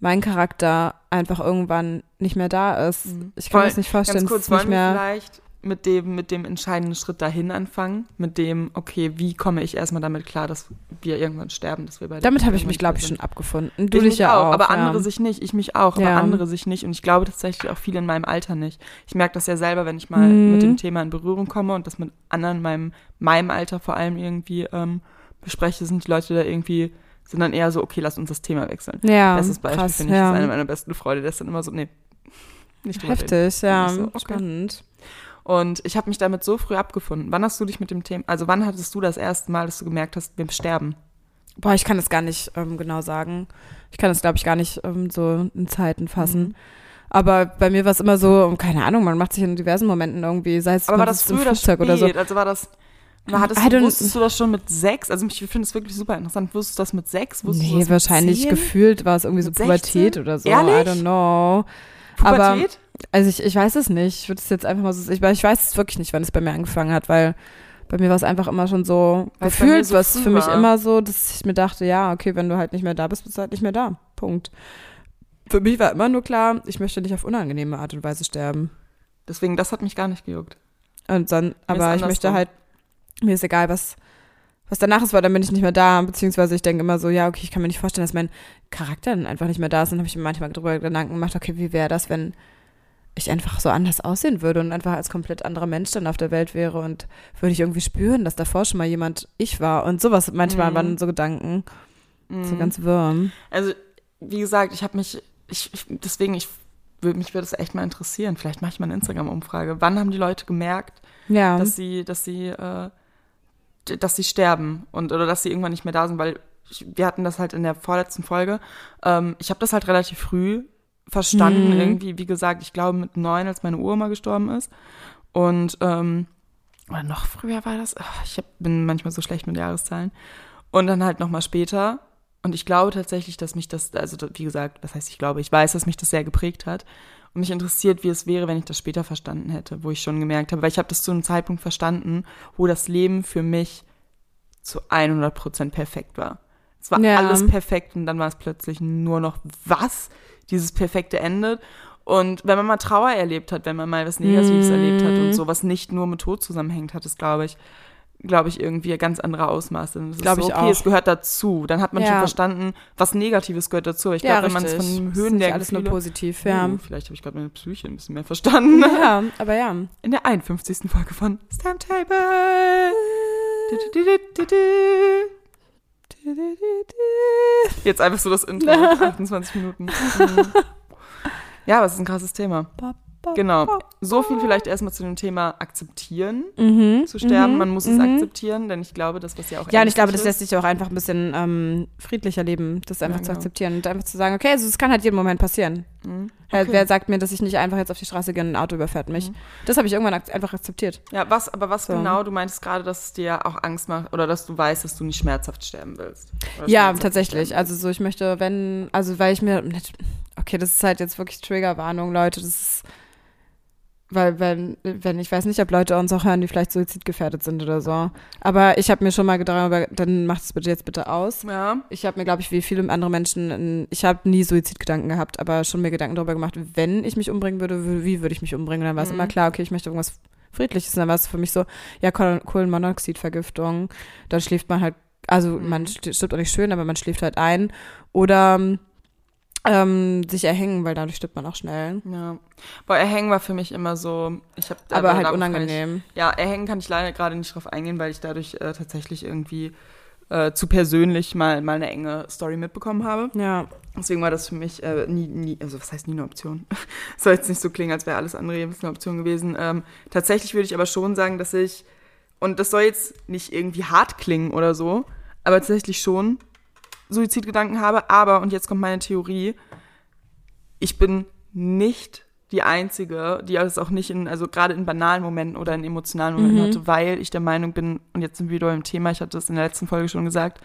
mein Charakter einfach irgendwann nicht mehr da ist. Mhm. Ich kann mir das nicht vorstellen, Ganz kurz, dass es nicht wollen wir mehr. vielleicht mit dem, mit dem entscheidenden Schritt dahin anfangen? Mit dem, okay, wie komme ich erstmal damit klar, dass wir irgendwann sterben, dass wir beide Damit habe ich mich, glaube ich, schon abgefunden. Du ich dich ja auch. aber ja. andere sich nicht. Ich mich auch, aber Ja. andere sich nicht. Und ich glaube tatsächlich auch viele in meinem Alter nicht. Ich merke das ja selber, wenn ich mal Mhm. mit dem Thema in Berührung komme und das mit anderen in meinem, meinem Alter vor allem irgendwie ähm, bespreche, sind die Leute da irgendwie, sind dann eher so, okay, lass uns das Thema wechseln. Ja, Bestes Beispiel finde ich, ja. ist eine meiner besten Freunde, der ist dann immer so, nee, nicht drüber reden. Heftig, ja. So, okay. Spannend. Und ich habe mich damit so früh abgefunden. Wann hast du dich mit dem Thema, also wann hattest du das erste Mal, dass du gemerkt hast, wir sterben? Boah, ich kann das gar nicht ähm, genau sagen. Ich kann das, glaube ich, gar nicht ähm, so in Zeiten fassen. Mhm. Aber bei mir war es immer so, keine Ahnung, man macht sich in diversen Momenten irgendwie, sei es Aber war das im früh oder Flugzeug oder so. Also war das, war, hattest du, wusstest du das schon mit sechs? Also ich finde es wirklich super interessant. Wusstest du das mit sechs? Wusstest du Nee, wahrscheinlich gefühlt war es irgendwie so Pubertät 16? oder so. Ehrlich? I don't know. Aber also ich, ich weiß es nicht. Ich würde es jetzt einfach mal so, ich, ich weiß es wirklich nicht, wann es bei mir angefangen hat, weil bei mir war es einfach immer schon so Weil gefühlt, so was für mich war. immer so, dass ich mir dachte, ja, okay, wenn du halt nicht mehr da bist, bist du halt nicht mehr da. Punkt. Für mich war immer nur klar, ich möchte nicht auf unangenehme Art und Weise sterben. Deswegen, das hat mich gar nicht gejuckt. Und dann, aber ich möchte halt, mir ist egal, was, was danach ist, weil dann bin ich nicht mehr da, beziehungsweise ich denke immer so, ja, okay, ich kann mir nicht vorstellen, dass mein Charakter dann einfach nicht mehr da ist. Dann habe ich mir manchmal darüber Gedanken gemacht, okay, wie wäre das, wenn ich einfach so anders aussehen würde und einfach als komplett anderer Mensch dann auf der Welt wäre und würde ich irgendwie spüren, dass davor schon mal jemand ich war und sowas. Manchmal Mhm. waren so Gedanken, so Mhm. ganz wirr. Also, wie gesagt, ich habe mich, ich, ich, deswegen, ich würde mich würde es echt mal interessieren. Vielleicht mache ich mal eine Instagram-Umfrage. Wann haben die Leute gemerkt, Ja. dass sie, dass sie, äh, dass sie sterben und oder dass sie irgendwann nicht mehr da sind, weil ich, wir hatten das halt in der vorletzten Folge. Ähm, ich habe das halt relativ früh verstanden, Mhm. irgendwie, wie gesagt, ich glaube mit neun, als meine Uroma gestorben ist. Und ähm, oder noch früher war das. Ach, ich hab, bin manchmal so schlecht mit Jahreszahlen. Und dann halt noch mal später. Und ich glaube tatsächlich, dass mich das, also wie gesagt, was heißt ich glaube, ich weiß, dass mich das sehr geprägt hat. Und mich interessiert, wie es wäre, wenn ich das später verstanden hätte, wo ich schon gemerkt habe, weil ich habe das zu einem Zeitpunkt verstanden, wo das Leben für mich zu 100 Prozent perfekt war. Es war Ja. alles perfekt und dann war es plötzlich nur noch was, dieses perfekte endet. Und wenn man mal Trauer erlebt hat, wenn man mal was Negatives Mhm. erlebt hat und so, was nicht nur mit Tod zusammenhängt, hat es, glaube ich, glaube ich, irgendwie ganz andere Ausmaße. Und es ist so, ich okay, auch. es gehört dazu. Dann hat man schon Ja. verstanden, was Negatives gehört dazu. Aber Ich ja, glaube, wenn man es von Das Höhen ist der alles nur Gefühle, positiv, ja. Oh, vielleicht habe ich gerade meine Psyche ein bisschen mehr verstanden. (laughs) Ja, aber ja. In der 51. Folge von du. Jetzt einfach so das Intro. (laughs) 28 Minuten. Mhm. Ja, aber es ist ein krasses Thema. Genau. So viel vielleicht erstmal zu dem Thema akzeptieren, Mhm. zu sterben. mhm, Man muss es mhm. akzeptieren, denn ich glaube, das, was ja auch Ja, und ich glaube, das lässt sich auch einfach ein bisschen ähm, friedlicher leben, das einfach Ja, zu genau. akzeptieren und einfach zu sagen, okay, also es kann halt jeden Moment passieren. Mhm. Wer- Okay. Wer sagt mir, dass ich nicht einfach jetzt auf die Straße gehe und ein Auto überfährt mich? Mhm. Das habe ich irgendwann ak einfach akzeptiert. Ja, was, aber was So. genau, du meintest gerade, dass es dir auch Angst macht oder dass du weißt, dass du nicht schmerzhaft sterben willst. Ja, tatsächlich. Also so, ich möchte, wenn, also weil ich mir, okay, das ist halt jetzt wirklich Triggerwarnung, Leute, das ist, weil, wenn, wenn, ich weiß nicht, ob Leute uns auch hören, die vielleicht suizidgefährdet sind oder so. Aber ich habe mir schon mal gedacht, aber dann macht es bitte jetzt bitte aus. Ja. Ich habe mir, glaube ich, wie viele andere Menschen, ich habe nie Suizidgedanken gehabt, aber schon mir Gedanken darüber gemacht, wenn ich mich umbringen würde, wie würde ich mich umbringen? Und dann war es Mhm. immer klar, okay, ich möchte irgendwas Friedliches. Und dann war es für mich so, ja, Kohlen- Kohlenmonoxidvergiftung. Dann schläft man halt, also Mhm. man st- stirbt auch nicht schön, aber man schläft halt ein. Oder ähm, sich erhängen, weil dadurch stirbt man auch schnell. Ja. Boah, Erhängen war für mich immer so, ich habe Aber halt unangenehm. Ja, Erhängen kann ich leider gerade nicht drauf eingehen, weil ich dadurch äh, tatsächlich irgendwie äh, zu persönlich mal, mal eine enge Story mitbekommen habe. Ja. Deswegen war das für mich äh, nie, nie, also was heißt nie eine Option? (laughs) Soll jetzt nicht so klingen, als wäre alles andere jetzt eine Option gewesen. Ähm, tatsächlich würde ich aber schon sagen, dass ich, und das soll jetzt nicht irgendwie hart klingen oder so, aber tatsächlich schon Suizidgedanken habe. Aber, und jetzt kommt meine Theorie, ich bin nicht die Einzige, die das auch nicht in, also gerade in banalen Momenten oder in emotionalen Momenten Mhm. hatte, weil ich der Meinung bin, und jetzt sind wir wieder im Thema, ich hatte das in der letzten Folge schon gesagt,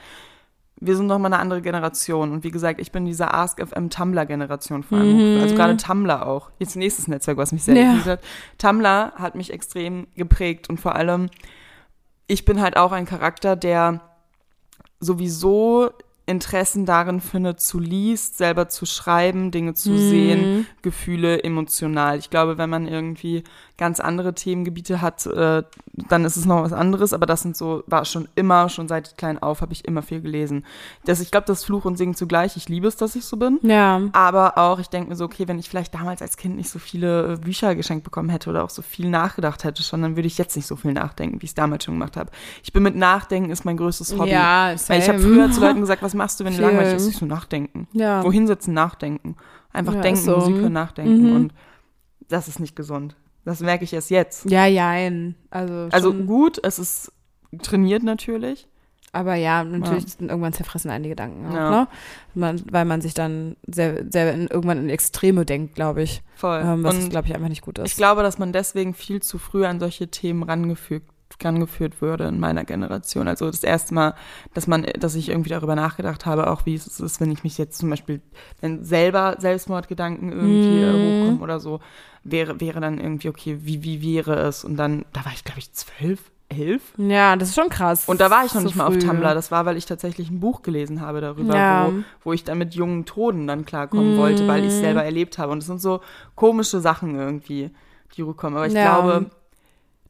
wir sind noch mal eine andere Generation. Und wie gesagt, ich bin diese AskFM Tumblr-Generation vor allem. Mhm. Also gerade Tumblr auch. Jetzt nächstes Netzwerk, was mich sehr Ja. interessiert hat. Tumblr hat mich extrem geprägt und vor allem, ich bin halt auch ein Charakter, der sowieso Interessen darin findet, zu liest, selber zu schreiben, Dinge zu Mhm. sehen, Gefühle emotional. Ich glaube, wenn man irgendwie ganz andere Themengebiete hat, äh, dann ist es noch was anderes, aber das sind so, war schon immer, schon seit klein auf, habe ich immer viel gelesen. Das, ich glaube, das Fluch und Singen zugleich, ich liebe es, dass ich so bin. Ja. Aber auch, ich denke mir so, okay, wenn ich vielleicht damals als Kind nicht so viele äh, Bücher geschenkt bekommen hätte oder auch so viel nachgedacht hätte schon, dann würde ich jetzt nicht so viel nachdenken, wie ich es damals schon gemacht habe. Ich bin mit Nachdenken ist mein größtes Hobby. Ja, Weil ich habe früher zu Leuten gesagt, was machst du, wenn du (laughs) langweilig ist? Ich so nachdenken. Ja. Wohin sitzen, nachdenken. Einfach Ja, denken, so. Musik hören, nachdenken. Mhm. Und das ist nicht gesund. Das merke ich erst jetzt. Ja, jein. Also, Also gut, es ist trainiert natürlich. aber ja, natürlich sind irgendwann zerfressen einige Gedanken auch, Ja. ne? Man, weil man sich dann sehr, sehr in, irgendwann in Extreme denkt, glaube ich. Voll. Ähm, was, glaube ich, einfach nicht gut ist. ich glaube, dass man deswegen viel zu früh an solche Themen rangefügt rangeführt würde in meiner Generation. Also das erste Mal, dass man, dass ich irgendwie darüber nachgedacht habe, auch wie es ist, wenn ich mich jetzt zum Beispiel, wenn selber Selbstmordgedanken irgendwie Mhm. hochkommen oder so, wäre, wäre dann irgendwie, okay, wie, wie wäre es? Und dann, da war ich, glaube ich, zwölf, elf. ja, das ist schon krass. Und da war ich noch So nicht mal auf früh. Tumblr. Das war, weil ich tatsächlich ein Buch gelesen habe darüber, Ja. wo, wo ich dann mit jungen Toten dann klarkommen Mhm. wollte, weil ich es selber erlebt habe. Und es sind so komische Sachen irgendwie, die rückkommen. Aber ich Ja. glaube,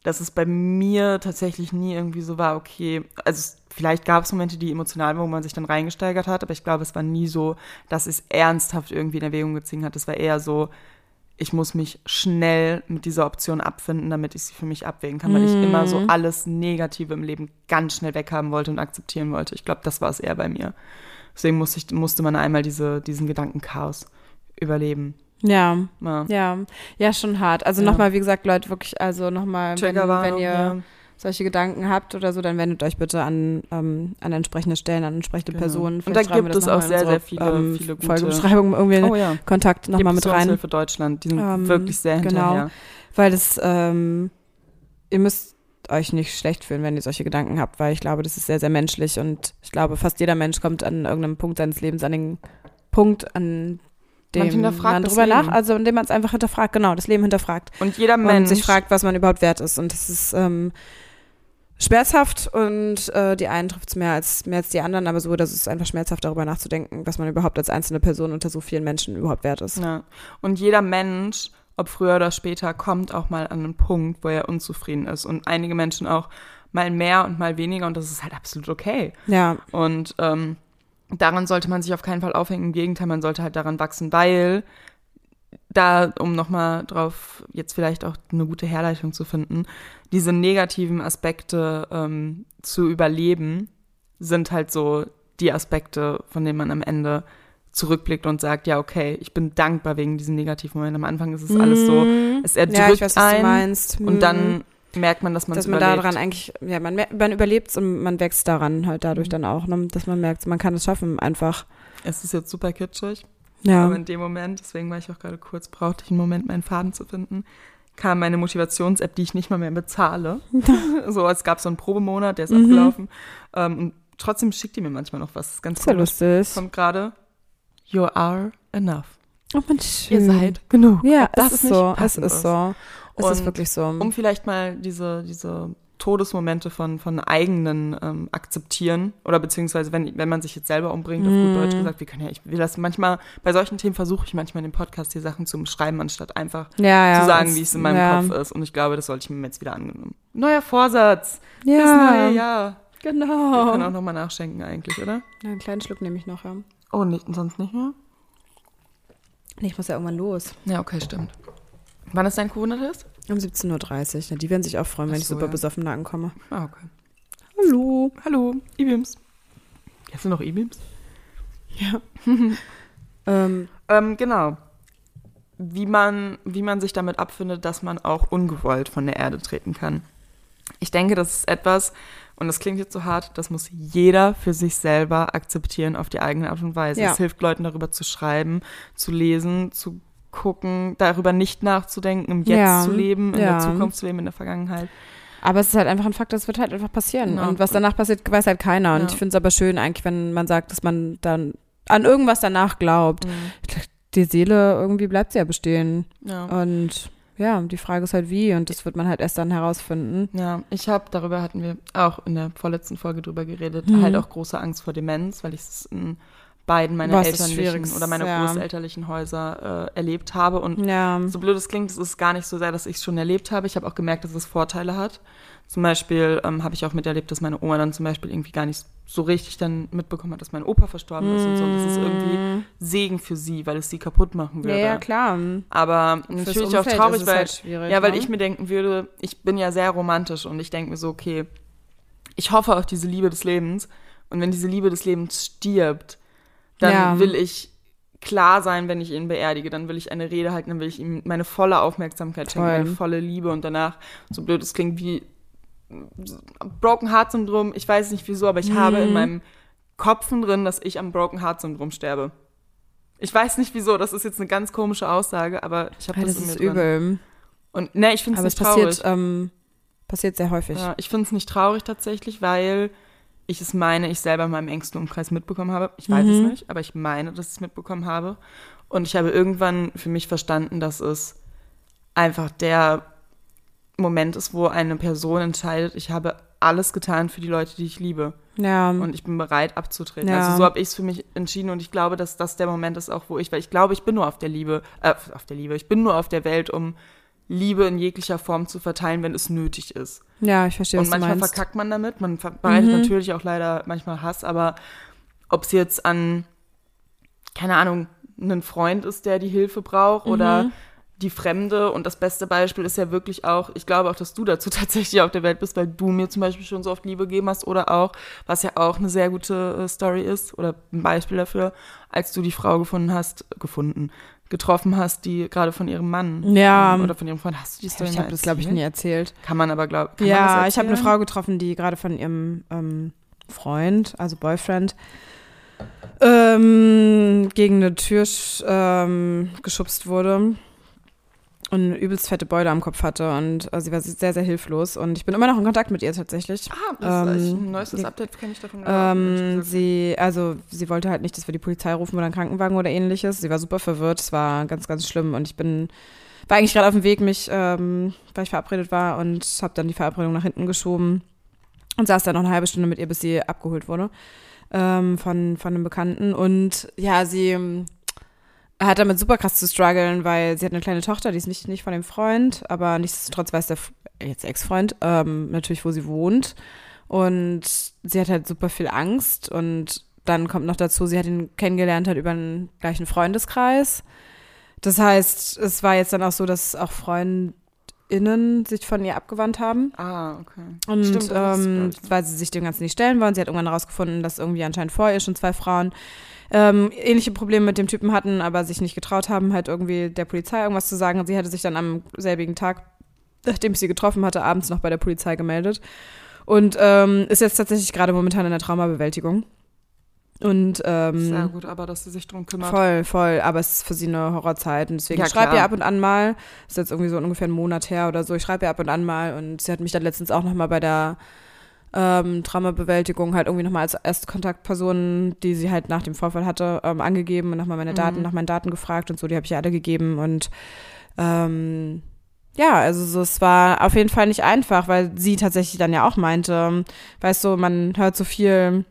dass es bei mir tatsächlich nie irgendwie so war, okay, also vielleicht gab es Momente, die emotional waren, wo man sich dann reingesteigert hat, aber ich glaube, es war nie so, dass es ernsthaft irgendwie in Erwägung gezogen hat. Es war eher so, ich muss mich schnell mit dieser Option abfinden, damit ich sie für mich abwägen kann, weil ich immer so alles Negative im Leben ganz schnell weghaben wollte und akzeptieren wollte. Ich glaube, das war es eher bei mir. Deswegen musste, ich, musste man einmal diese, diesen Gedankenchaos überleben. Ja, Ja. ja, ja, schon hart. Also Ja. nochmal, wie gesagt, Leute, wirklich, also nochmal, wenn, wenn ihr ja. solche Gedanken habt oder so, dann wendet euch bitte an, ähm, an entsprechende Stellen, an entsprechende Genau. Personen. Und da gibt es auch sehr, unsere, sehr viele- ähm, viele gute- Folgebeschreibung, irgendwie Oh ja. Kontakt nochmal mit rein. Depressionshilfe Deutschland, die sind Ähm, wirklich sehr genau. hinterher. Weil das, ähm, ihr müsst euch nicht schlecht fühlen, wenn ihr solche Gedanken habt, weil ich glaube, das ist sehr, sehr menschlich und ich glaube, fast jeder Mensch kommt an irgendeinem Punkt seines Lebens an den Punkt, an Man hinterfragt man drüber nach, also indem man es einfach hinterfragt, genau, das Leben hinterfragt Und jeder und Mensch sich fragt, was man überhaupt wert ist und das ist ähm, schmerzhaft und äh, die einen trifft es mehr als, mehr als die anderen, aber so, das ist einfach schmerzhaft, darüber nachzudenken, was man überhaupt als einzelne Person unter so vielen Menschen überhaupt wert ist. Ja. Und jeder Mensch, ob früher oder später, kommt auch mal an einen Punkt, wo er unzufrieden ist. Und einige Menschen auch mal mehr und mal weniger und das ist halt absolut okay. Ja, Und ähm, daran sollte man sich auf keinen Fall aufhängen. Im Gegenteil, man sollte halt daran wachsen, weil da, um nochmal drauf jetzt vielleicht auch eine gute Herleitung zu finden, diese negativen Aspekte ähm, zu überleben, sind halt so die Aspekte, von denen man am Ende zurückblickt und sagt, ja, okay, ich bin dankbar wegen diesem negativen Moment. Am Anfang ist es alles so, es erdrückt ja, weiß, was ein du meinst. und dann merkt man, dass man dass man überlebt. daran eigentlich, ja, man, man überlebt und man wächst daran halt dadurch dann auch, ne? dass man merkt, man kann es schaffen einfach. Es ist jetzt super kitschig, Ja. aber in dem Moment, deswegen war ich auch gerade kurz, brauchte ich einen Moment, meinen Faden zu finden, kam meine Motivations-App, die ich nicht mal mehr bezahle. (laughs) so, es gab so einen Probemonat, der ist Mhm. abgelaufen. Ähm, und trotzdem schickt die mir manchmal noch was. Das ist ganz ja komisch. lustig. Kommt gerade, you are enough. Oh, man, schön. Ihr seid genug. Ja, Ob das es ist so. Es ist so. Es ist Und wirklich so. um vielleicht mal diese, diese Todesmomente von, von eigenen ähm, akzeptieren oder beziehungsweise wenn, wenn man sich jetzt selber umbringt, auf gut Mhm. Deutsch gesagt, wir können ja, ich will das manchmal, bei solchen Themen versuche ich manchmal in dem Podcast die Sachen zu beschreiben, anstatt einfach ja, ja, zu sagen, wie es in meinem ja. Kopf ist. Und ich glaube, das sollte ich mir jetzt wieder angenommen. Neuer Vorsatz Ja, neue Jahr. Wir können genau. auch nochmal nachschenken eigentlich, oder? Ja, einen kleinen Schluck nehme ich noch, ja. Oh, nicht, sonst nicht mehr? Nee, ich muss ja irgendwann los. Ja, okay, stimmt. Wann ist dein Corona-Test? Um 17.30 Uhr. Die werden sich auch freuen, wenn Ach ich so, super ja. besoffen da ankomme. Ah, okay. Hallo. Hallo, E-Beams. Hast du noch E-Beams? Ja. (laughs) ähm, Ähm, genau. Wie man, wie man sich damit abfindet, dass man auch ungewollt von der Erde treten kann. Ich denke, das ist etwas, und das klingt jetzt so hart, das muss jeder für sich selber akzeptieren auf die eigene Art und Weise. Ja. Es hilft Leuten darüber zu schreiben, zu lesen, zu gucken, darüber nicht nachzudenken, im Jetzt Ja, zu leben, in ja. der Zukunft zu leben, in der Vergangenheit. aber es ist halt einfach ein Fakt, das wird halt einfach passieren. Ja. Und was danach passiert, weiß halt keiner. Und ich finde es aber schön eigentlich, wenn man sagt, dass man dann an irgendwas danach glaubt. Die Seele, irgendwie bleibt sie ja bestehen. Und ja, die Frage ist halt wie. Und das wird man halt erst dann herausfinden. Ja, ich habe, darüber hatten wir auch in der vorletzten Folge drüber geredet, Mhm. halt auch große Angst vor Demenz, weil ich es in beiden meiner Was elterlichen oder meiner ja. großelterlichen Häuser äh, erlebt habe. Und Ja. so blöd es klingt, es ist gar nicht so sehr, dass ich es schon erlebt habe. Ich habe auch gemerkt, dass es Vorteile hat. Zum Beispiel ähm, habe ich auch miterlebt, dass meine Oma dann zum Beispiel irgendwie gar nicht so richtig dann mitbekommen hat, dass mein Opa verstorben ist und so. Und das ist irgendwie Segen für sie, weil es sie kaputt machen Ja, würde. ja, klar. Aber Fürs natürlich auch traurig, weil halt ja, weil ne? ich mir denken würde, ich bin ja sehr romantisch und ich denke mir so, okay, ich hoffe auf diese Liebe des Lebens. Und wenn diese Liebe des Lebens stirbt, dann Ja. will ich klar sein, wenn ich ihn beerdige. Dann will ich eine Rede halten, dann will ich ihm meine volle Aufmerksamkeit schenken, meine volle Liebe und danach, so blöd es klingt, wie Broken Heart Syndrom, ich weiß nicht wieso, aber ich habe in meinem Kopfen drin, dass ich am Broken Heart Syndrom sterbe. Ich weiß nicht wieso, das ist jetzt eine ganz komische Aussage, aber ich habe Ja, das, das in mir ist drin. übel. Und ne, ich finde es nicht traurig. passiert, ähm, passiert sehr häufig. Ja, ich finde es nicht traurig tatsächlich, weil ich es meine, ich selber in meinem engsten Umkreis mitbekommen habe. Ich weiß es Mhm. nicht, aber ich meine, dass ich es mitbekommen habe. Und ich habe irgendwann für mich verstanden, dass es einfach der Moment ist, wo eine Person entscheidet, ich habe alles getan für die Leute, die ich liebe. Ja. Und ich bin bereit abzutreten. Ja. Also so habe ich es für mich entschieden und ich glaube, dass das der Moment ist auch, wo ich, weil ich glaube, ich bin nur auf der Liebe, äh, auf der Liebe, ich bin nur auf der Welt, um Liebe in jeglicher Form zu verteilen, wenn es nötig ist. ja, ich verstehe, Und manchmal verkackt man damit. Man verbreitet Mhm. natürlich auch leider manchmal Hass, aber ob es jetzt an, keine Ahnung, einen Freund ist, der die Hilfe braucht oder Mhm. die Fremde. Und das beste Beispiel ist ja wirklich auch, ich glaube auch, dass du dazu (laughs) tatsächlich auf der Welt bist, weil du mir zum Beispiel schon so oft Liebe gegeben hast oder auch, was ja auch eine sehr gute äh, Story ist oder ein Beispiel dafür, als du die Frau gefunden hast, gefunden, getroffen hast, die gerade von ihrem Mann Ja. ähm, oder von ihrem Freund, hast du die Story ich mal habe das, glaube ich, nie erzählt. Kann man aber, glaube ich, Ja, ich habe eine Frau getroffen, die gerade von ihrem ähm, Freund, also Boyfriend, ähm, gegen eine Tür ähm, geschubst wurde und eine übelst fette Beule am Kopf hatte und äh, sie war sehr, sehr hilflos und ich bin immer noch in Kontakt mit ihr tatsächlich. Ah, das ist Ähm, ein neuestes die- Update, kenne ich davon. Ähm, sie, also sie wollte halt nicht, dass wir die Polizei rufen oder einen Krankenwagen oder ähnliches. Sie war super verwirrt, es war ganz, ganz schlimm und ich bin, war eigentlich gerade auf dem Weg, mich, ähm, weil ich verabredet war und habe dann die Verabredung nach hinten geschoben und saß dann noch eine halbe Stunde mit ihr, bis sie abgeholt wurde ähm, von, von einem Bekannten und ja, sie hat damit super krass zu strugglen, weil sie hat eine kleine Tochter, die ist nicht, nicht von dem Freund, aber nichtsdestotrotz weiß der jetzt Ex-Freund ähm, natürlich, wo sie wohnt. Und sie hat halt super viel Angst und dann kommt noch dazu, sie hat ihn kennengelernt halt über einen gleichen Freundeskreis. Das heißt, es war jetzt dann auch so, dass auch Freund, PolizistInnen sich von ihr abgewandt haben. Ah, okay. Und Stimmt, ähm, weil sie sich dem Ganzen nicht stellen wollen. Sie hat irgendwann herausgefunden, dass irgendwie anscheinend vor ihr schon zwei Frauen ähm, ähnliche Probleme mit dem Typen hatten, aber sich nicht getraut haben, halt irgendwie der Polizei irgendwas zu sagen. Und sie hatte sich dann am selbigen Tag, nachdem ich sie getroffen hatte, abends noch bei der Polizei gemeldet. Und ähm, ist jetzt tatsächlich gerade momentan in der Traumabewältigung. Und ähm, Sehr gut, aber dass sie sich drum kümmert. Voll, voll. Aber es ist für sie eine Horrorzeit. Und deswegen Ja, ich schreibe ihr ab und an mal. Ist jetzt irgendwie so ungefähr ein Monat her oder so. Ich schreibe ihr ab und an mal. Und sie hat mich dann letztens auch nochmal bei der ähm, Traumabewältigung halt irgendwie nochmal als Erstkontaktperson, die sie halt nach dem Vorfall hatte, ähm, angegeben und nochmal meine Daten, Mhm. nach meinen Daten gefragt und so. Die habe ich ihr alle gegeben. Und ähm, ja, also so, es war auf jeden Fall nicht einfach, weil sie tatsächlich dann ja auch meinte, weißt du, man hört so viel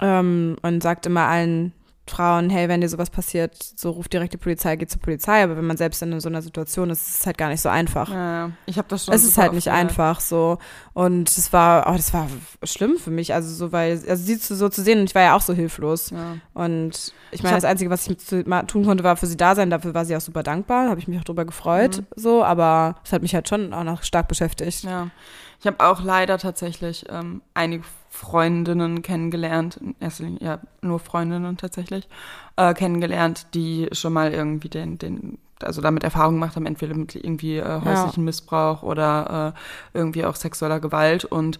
ähm, und sagt immer allen Frauen, hey, wenn dir sowas passiert, so ruf direkt die Polizei, geh zur Polizei. Aber wenn man selbst in so einer Situation ist, ist es halt gar nicht so einfach. Ja. Ich habe das schon. Es ist halt nicht einfach so. Und es war, oh, das war schlimm für mich. Also so, weil, also sie so zu sehen und ich war ja auch so hilflos. Ja. Und ich meine, das Einzige, was ich tun konnte, war für sie da sein. Dafür war sie auch super dankbar. Habe ich mich auch drüber gefreut. Mhm. So, aber es hat mich halt schon auch noch stark beschäftigt. Ja. Ich habe auch leider tatsächlich ähm, einige Freundinnen kennengelernt, in erster Linie, ja, nur Freundinnen tatsächlich, äh, kennengelernt, die schon mal irgendwie den, den, also damit Erfahrung gemacht haben, entweder mit irgendwie äh, häuslichen Missbrauch oder äh, irgendwie auch sexueller Gewalt. Und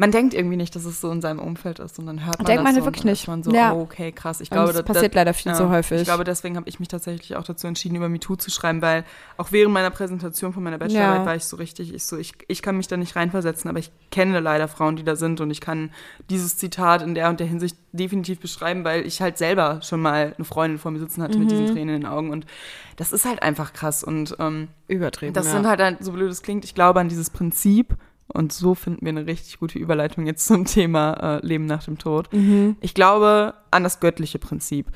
man denkt irgendwie nicht, dass es so in seinem Umfeld ist und dann hört man Denkt das man so wirklich nicht. man so, Ja. oh, okay, krass. Ich Und glaube, das da- passiert da- leider viel ja, zu häufig. Ich glaube, deswegen habe ich mich tatsächlich auch dazu entschieden, über MeToo zu schreiben, weil auch während meiner Präsentation von meiner Bachelorarbeit Ja. war ich so richtig, ich so, ich, ich kann mich da nicht reinversetzen, aber ich kenne leider Frauen, die da sind und ich kann dieses Zitat in der und der Hinsicht definitiv beschreiben, weil ich halt selber schon mal eine Freundin vor mir sitzen hatte mit Mhm. diesen Tränen in den Augen und das ist halt einfach krass und ähm, Übertrieben. das sind halt, so blöd es klingt, ich glaube an dieses Prinzip und so finden wir eine richtig gute Überleitung jetzt zum Thema äh, Leben nach dem Tod. Mhm. Ich glaube an das göttliche Prinzip.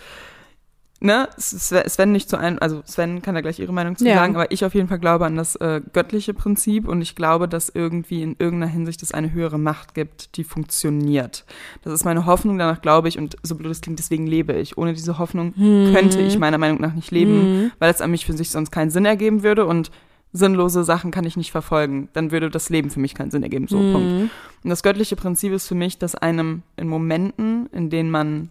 Ne? Sven nicht zu einem, also Sven kann da gleich ihre Meinung zu Ja. sagen, aber ich auf jeden Fall glaube an das äh, göttliche Prinzip und ich glaube, dass irgendwie in irgendeiner Hinsicht es eine höhere Macht gibt, die funktioniert. Das ist meine Hoffnung, danach glaube ich und so blöd es klingt, deswegen lebe ich. Ohne diese Hoffnung könnte ich meiner Meinung nach nicht leben, Mhm. weil es an mich für sich sonst keinen Sinn ergeben würde und sinnlose Sachen kann ich nicht verfolgen. Dann würde das Leben für mich keinen Sinn ergeben. So, Punkt. Mhm. Und das göttliche Prinzip ist für mich, dass einem in Momenten, in denen man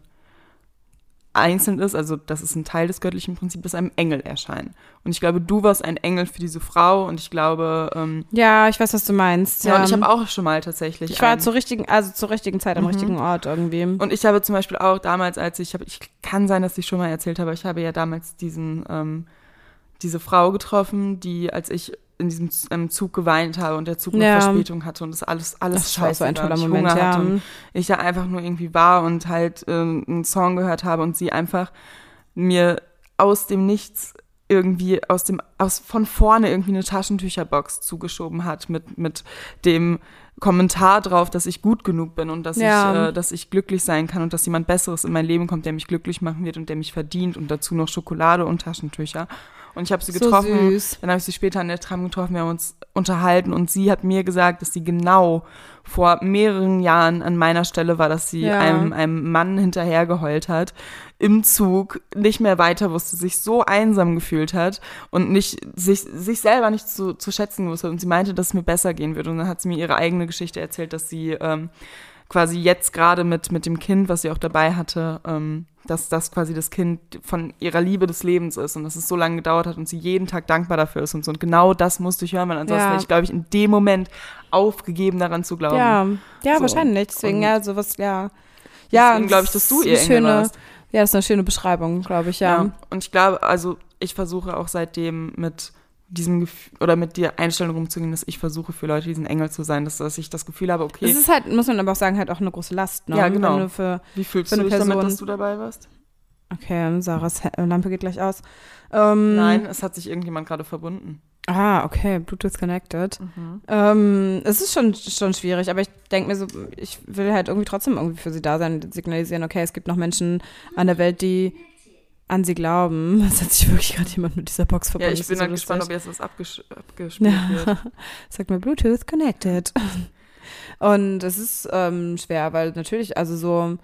einzeln ist, also das ist ein Teil des göttlichen Prinzips, dass einem Engel erscheinen. Und ich glaube, du warst ein Engel für diese Frau und ich glaube, ähm, Ja, ich weiß, was du meinst. ja, und ich habe auch schon mal tatsächlich. Ich war zur richtigen, also zur richtigen Zeit am Mhm. richtigen Ort irgendwie. und ich habe zum Beispiel auch damals, als ich, hab, ich kann sein, dass ich schon mal erzählt habe, ich habe ja damals diesen, ähm, diese Frau getroffen, die, als ich in diesem ähm, Zug geweint habe und der Zug eine Ja. Verspätung hatte und das alles, alles das scheiße so ein toller und ich Moment, Hunger ja. hatte und ich da einfach nur irgendwie war und halt ähm, einen Song gehört habe und sie einfach mir aus dem Nichts irgendwie aus dem aus von vorne irgendwie eine Taschentücherbox zugeschoben hat mit mit dem Kommentar drauf, dass ich gut genug bin und dass Ja. ich äh, dass ich glücklich sein kann und dass jemand besseres in mein Leben kommt, der mich glücklich machen wird und der mich verdient und dazu noch Schokolade und Taschentücher. Und ich habe sie So getroffen. süß. Dann habe ich sie später an der Tram getroffen, wir haben uns unterhalten und sie hat mir gesagt, dass sie genau vor mehreren Jahren an meiner Stelle war, dass sie Ja. einem, einem Mann hinterhergeheult hat, im Zug, nicht mehr weiter wusste, sich so einsam gefühlt hat und nicht, sich, sich selber nicht zu, zu schätzen wusste. Und sie meinte, dass es mir besser gehen würde. Und dann hat sie mir ihre eigene Geschichte erzählt, dass sie ähm, quasi jetzt gerade mit, mit dem Kind, was sie auch dabei hatte, ähm, dass das quasi das Kind von ihrer Liebe des Lebens ist und dass es so lange gedauert hat und sie jeden Tag dankbar dafür ist und so. Und genau das musste ich hören, weil ansonsten Ja. hätte ich, glaube ich, in dem Moment aufgegeben, daran zu glauben. Ja, ja, So. wahrscheinlich. Deswegen, Und ja, sowas, ja. Ja, Deswegen glaube ich, dass du das ist ihr schöne, warst. Ja, das ist eine schöne Beschreibung, glaube ich, ja. Ja. Und ich glaube, also ich versuche auch seitdem mit diesem Gefühl oder mit der Einstellung rumzugehen, dass ich versuche für Leute diesen Engel zu sein, dass, dass ich das Gefühl habe, okay, Es ist halt, muss man aber auch sagen, halt auch eine große Last, ne? Ja, genau. Für, wie fühlst du dich damit, dass du dabei warst? okay, Sarahs Lampe geht gleich aus. Ähm, Nein, es hat sich irgendjemand gerade verbunden. Ah, okay, Bluetooth connected. Ähm, es ist schon, schon schwierig, aber ich denke mir so, ich will halt irgendwie trotzdem irgendwie für sie da sein signalisieren, okay, es gibt noch Menschen an der Welt, die an sie glauben. (laughs) Es hat sich wirklich gerade jemand mit dieser Box Ja, verbunden. ich Das bin ist so dann gespannt, ob lustig. jetzt was abges abgespielt wird. (laughs) Sagt mir Bluetooth connected. (laughs) Und es ist ähm, schwer, weil natürlich, also so,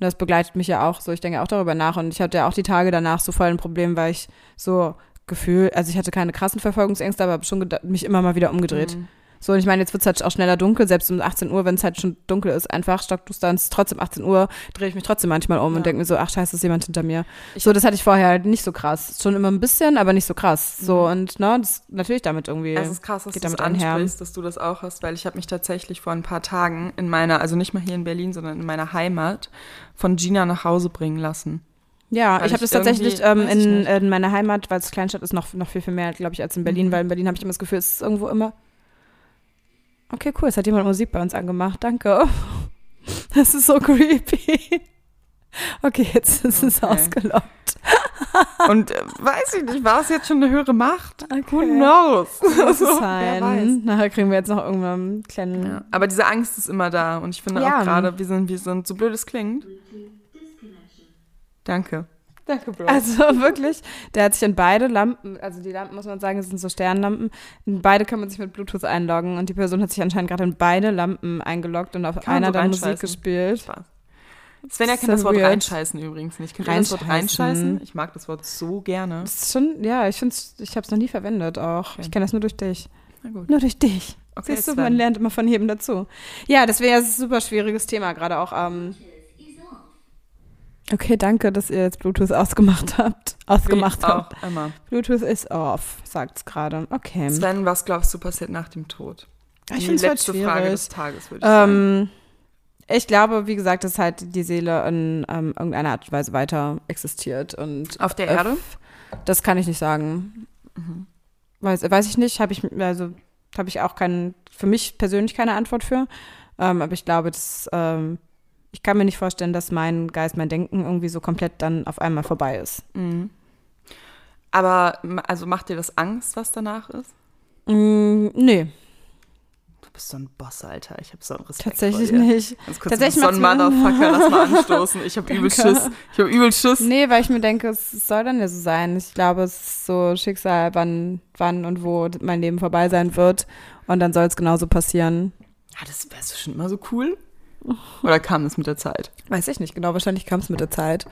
das begleitet mich ja auch so, ich denke auch darüber nach und ich hatte ja auch die Tage danach so voll ein Problem, weil ich so gefühlt, also ich hatte keine krassen Verfolgungsängste, aber habe schon mich immer mal wieder umgedreht. Mhm. So, und ich meine, jetzt wird es halt auch schneller dunkel, selbst um 18 Uhr, wenn es halt schon dunkel ist, einfach stockduster und es ist trotzdem 18 Uhr, drehe ich mich trotzdem manchmal um ja. und denke mir so, ach scheiße, ist jemand hinter mir. Ich so, das hatte ich vorher halt nicht so krass. Schon immer ein bisschen, aber nicht so krass. So, mhm. und ne, das natürlich damit irgendwie. Es ist krass, dass du das ansprichst, dass du das auch hast, weil ich habe mich tatsächlich vor ein paar Tagen in meiner, also nicht mal hier in Berlin, sondern in meiner Heimat, von Gina nach Hause bringen lassen. Ja, weil ich habe das tatsächlich ähm, in, in meiner Heimat, weil es Kleinstadt ist, noch, noch viel, viel mehr, glaube ich, als in Berlin, mhm. weil in Berlin habe ich immer das Gefühl, es ist irgendwo immer Okay, cool. Es hat jemand Musik bei uns angemacht. Danke. (laughs) Das ist so creepy. Okay, jetzt ist okay. es ausgelockt. Und äh, weiß ich nicht, war es jetzt schon eine höhere Macht? Okay. Who knows? Muss es (laughs) sein. Nachher kriegen wir jetzt noch irgendwann einen kleinen. Ja, aber diese Angst ist immer da. Und ich finde ja. auch gerade, wir sind, wir sind, so blöd es klingt. Danke. Danke, Bro. Also (laughs) wirklich, der hat sich in beide Lampen, also die Lampen, muss man sagen, sind so Sternlampen, in beide kann man sich mit Bluetooth einloggen und die Person hat sich anscheinend gerade in beide Lampen eingeloggt und auf kann einer so dann Musik gespielt. Spaß. Svenja kennt so das Wort weird. reinscheißen übrigens nicht. Kennt ihr das Wort reinscheißen? Ich mag das Wort so gerne. Das ist schon, ja, ich finde ich habe es noch nie verwendet auch. Okay. Ich kenne das nur durch dich. Na gut. Nur durch dich. Okay, Siehst du, man lernt immer von jedem dazu. Ja, das wäre ein super schwieriges Thema, gerade auch ähm, Okay, danke, dass ihr jetzt Bluetooth ausgemacht (laughs) habt. Ausgemacht ich habt. Auch, immer. Bluetooth ist off, sagt es gerade. Okay. Sven, was glaubst du passiert nach dem Tod? Ich Die letzte schwierig. Frage des Tages, würde ich ähm, sagen. Ich glaube, wie gesagt, dass halt die Seele in ähm, irgendeiner Art und Weise weiter existiert. Und Auf der Erde? Das kann ich nicht sagen. Mhm. Weiß, weiß ich nicht. Habe ich, also, habe ich auch keinen, für mich persönlich keine Antwort für. Ähm, aber ich glaube, dass ähm, ich kann mir nicht vorstellen, dass mein Geist, mein Denken irgendwie so komplett dann auf einmal vorbei ist. Mhm. Aber also macht dir das Angst, was danach ist? Mm, nee. Du bist so ein Boss, Alter. Ich habe so einen Respekt Tatsächlich vor dir. nicht. Ganz kurz Tatsächlich so ein Motherfucker, lass mal (laughs) anstoßen. Ich habe übel Schiss. Ich habe übel Schiss. Nee, weil ich mir denke, es soll dann ja so sein. Ich glaube, es ist so Schicksal, wann, wann und wo mein Leben vorbei sein wird. Und dann soll es genauso passieren. Ja, das wäre schon immer so cool. Oder kam es mit der Zeit? Weiß ich nicht genau. Wahrscheinlich kam es mit der Zeit.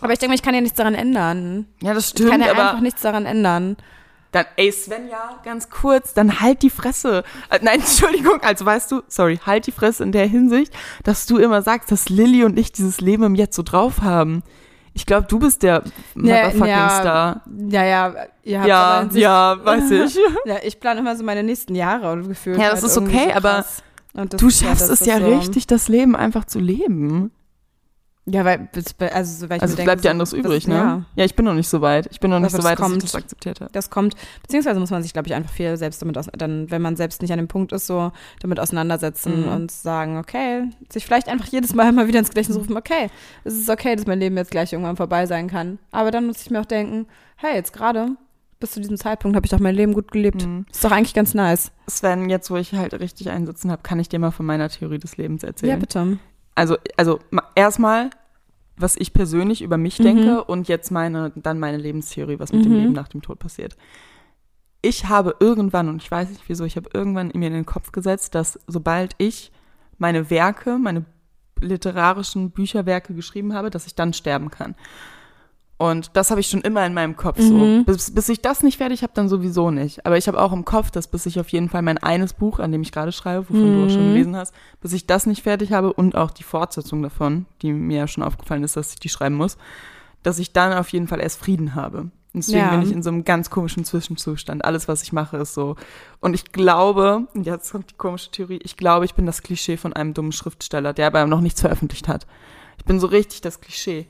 Aber ich denke mal, ich kann ja nichts daran ändern. Ja, das stimmt. Ich kann ja aber einfach nichts daran ändern. Dann, ey, Svenja, ganz kurz, dann halt die Fresse. Äh, nein, (laughs) Entschuldigung, also weißt du, sorry, halt die Fresse in der Hinsicht, dass du immer sagst, dass Lilly und ich dieses Leben im Jetzt so drauf haben. Ich glaube, du bist der Motherfucking ja, Star. Ja, ja, ihr habt ja, ja, weiß ich. (laughs) ja, ich plane immer so meine nächsten Jahre und gefühlt. Ja, das halt ist okay, so aber du schaffst ja, es ja so richtig, das Leben einfach zu leben. Ja, weil, also, weil ich also es bleibt ja anderes übrig, ne? Ja. ja. ich bin noch nicht so weit. Ich bin noch nicht so weit, kommt, dass ich das akzeptiert habe. Das kommt, beziehungsweise muss man sich, glaube ich, einfach viel selbst damit, aus, dann, wenn man selbst nicht an dem Punkt ist, so damit auseinandersetzen mhm. und sagen, okay, sich vielleicht einfach jedes Mal mal wieder ins Gedächtnis rufen, okay, es ist okay, dass mein Leben jetzt gleich irgendwann vorbei sein kann. Aber dann muss ich mir auch denken, hey, jetzt gerade bis zu diesem Zeitpunkt habe ich doch mein Leben gut gelebt. Mhm. Ist doch eigentlich ganz nice. Sven, jetzt wo ich halt richtig einsitzen habe, kann ich dir mal von meiner Theorie des Lebens erzählen. Ja, bitte. Also, also erstmal, was ich persönlich über mich mhm. denke und jetzt meine, dann meine Lebenstheorie, was mit mhm. dem Leben nach dem Tod passiert. Ich habe irgendwann, und ich weiß nicht wieso, ich habe irgendwann mir in den Kopf gesetzt, dass sobald ich meine Werke, meine literarischen Bücherwerke geschrieben habe, dass ich dann sterben kann. Und das habe ich schon immer in meinem Kopf mhm. so. Bis, bis ich das nicht fertig habe, dann sowieso nicht. Aber ich habe auch im Kopf, dass bis ich auf jeden Fall mein eines Buch, an dem ich gerade schreibe, wovon mhm. du auch schon gelesen hast, bis ich das nicht fertig habe und auch die Fortsetzung davon, die mir ja schon aufgefallen ist, dass ich die schreiben muss, dass ich dann auf jeden Fall erst Frieden habe. Und deswegen ja. bin ich in so einem ganz komischen Zwischenzustand. Alles, was ich mache, ist so. Und ich glaube, jetzt kommt die komische Theorie, ich glaube, ich bin das Klischee von einem dummen Schriftsteller, der aber noch nichts veröffentlicht hat. Ich bin so richtig das Klischee.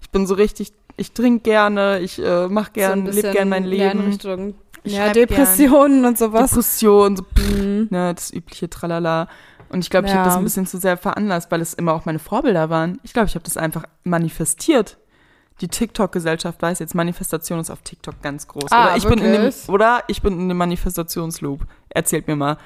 Ich bin so richtig ich trinke gerne, ich äh, mache gerne, so lebe gerne mein Leben. ja, Depressionen gern. und sowas. Depressionen, so, mhm. ne, das übliche Tralala. Und ich glaube, ich ja. habe das ein bisschen zu sehr veranlasst, weil es immer auch meine Vorbilder waren. Ich glaube, ich habe das einfach manifestiert. Die TikTok-Gesellschaft weiß jetzt, Manifestation ist auf TikTok ganz groß. Ah, oder, ich bin in dem, oder ich bin in dem Manifestationsloop. Erzählt mir mal.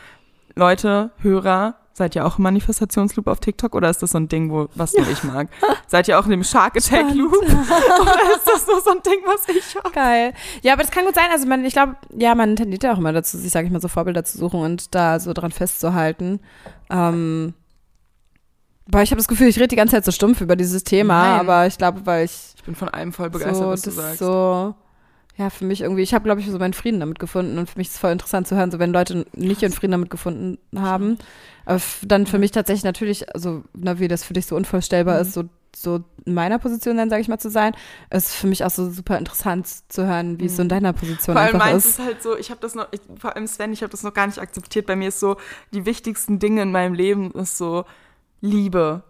Leute, Hörer, Seid ihr auch im Manifestationsloop auf TikTok oder ist das so ein Ding, wo, was nur ich mag? Seid ihr auch in dem Shark Attack Loop? (laughs) oder ist das nur so ein Ding, was ich habe? Geil. Ja, aber das kann gut sein. Also man, ich glaube, ja, man tendiert ja auch immer dazu, sich, sage ich mal, so Vorbilder zu suchen und da so dran festzuhalten. Ähm, Boah, ich habe das Gefühl, ich rede die ganze Zeit so stumpf über dieses Thema, Nein. aber ich glaube, weil ich. Ich bin von allem voll begeistert, so, was du sagst. So, ja, für mich irgendwie, ich habe, glaube ich, so meinen Frieden damit gefunden und für mich ist es voll interessant zu hören, so wenn Leute nicht ihren Frieden damit gefunden haben. Aber dann für mich tatsächlich natürlich, also na, wie das für dich so unvorstellbar mhm. ist, so, so in meiner Position dann, sage ich mal, zu sein, ist für mich auch so super interessant zu hören, wie mhm. es so in mhm. deiner Position vor allem einfach ist. ist halt so, ich habe das noch, ich, vor allem Sven, ich habe das noch gar nicht akzeptiert. Bei mir ist so, die wichtigsten Dinge in meinem Leben ist so Liebe,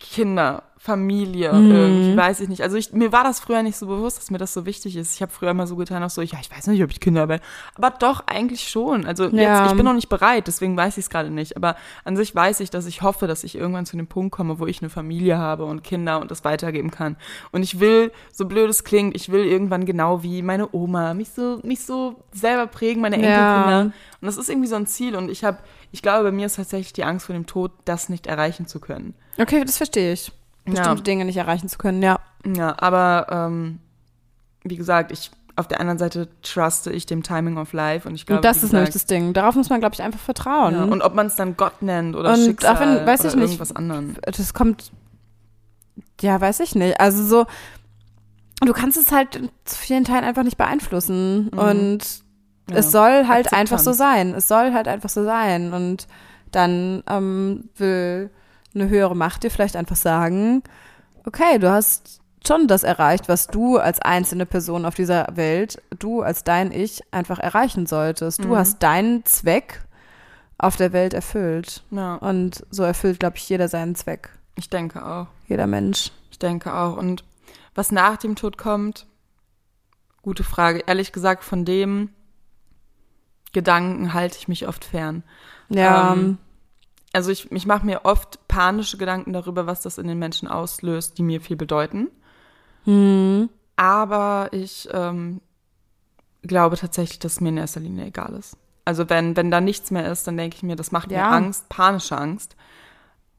Kinder, Familie, mhm. irgendwie, weiß ich nicht. Also ich, mir war das früher nicht so bewusst, dass mir das so wichtig ist. Ich habe früher immer so getan, auch so, ja, ich weiß nicht, ob ich Kinder will. Aber doch, eigentlich schon. Also ja. jetzt, ich bin noch nicht bereit, deswegen weiß ich es gerade nicht. Aber an sich weiß ich, dass ich hoffe, dass ich irgendwann zu dem Punkt komme, wo ich eine Familie habe und Kinder und das weitergeben kann. Und ich will, so blöd es klingt, ich will irgendwann genau wie meine Oma, mich so, mich so selber prägen, meine Enkelkinder. Ja. Und das ist irgendwie so ein Ziel. Und ich habe, ich glaube, bei mir ist tatsächlich die Angst vor dem Tod, das nicht erreichen zu können. Okay, das verstehe ich bestimmte ja. Dinge nicht erreichen zu können, ja. Ja, aber ähm, wie gesagt, ich auf der anderen Seite truste ich dem Timing of Life und ich glaube, und das ist nämlich das Ding. Darauf muss man, glaube ich, einfach vertrauen. Ja, und ob man es dann Gott nennt oder und Schicksal auch wenn, weiß oder ich nicht, irgendwas anderem. Das kommt, ja, weiß ich nicht. Also so, du kannst es halt zu vielen Teilen einfach nicht beeinflussen mhm. und ja. es soll halt Akzeptanz. einfach so sein. Es soll halt einfach so sein und dann ähm, will eine höhere Macht dir vielleicht einfach sagen, okay, du hast schon das erreicht, was du als einzelne Person auf dieser Welt, du als dein Ich einfach erreichen solltest. Du mhm. hast deinen Zweck auf der Welt erfüllt. Ja. Und so erfüllt, glaube ich, jeder seinen Zweck. Ich denke auch. Jeder Mensch. Ich denke auch. Und was nach dem Tod kommt, gute Frage. Ehrlich gesagt, von dem Gedanken halte ich mich oft fern. Ja. Ähm, also ich, ich mache mir oft panische Gedanken darüber, was das in den Menschen auslöst, die mir viel bedeuten. Mhm. Aber ich ähm, glaube tatsächlich, dass es mir in erster Linie egal ist. Also wenn, wenn da nichts mehr ist, dann denke ich mir, das macht ja. mir Angst, panische Angst.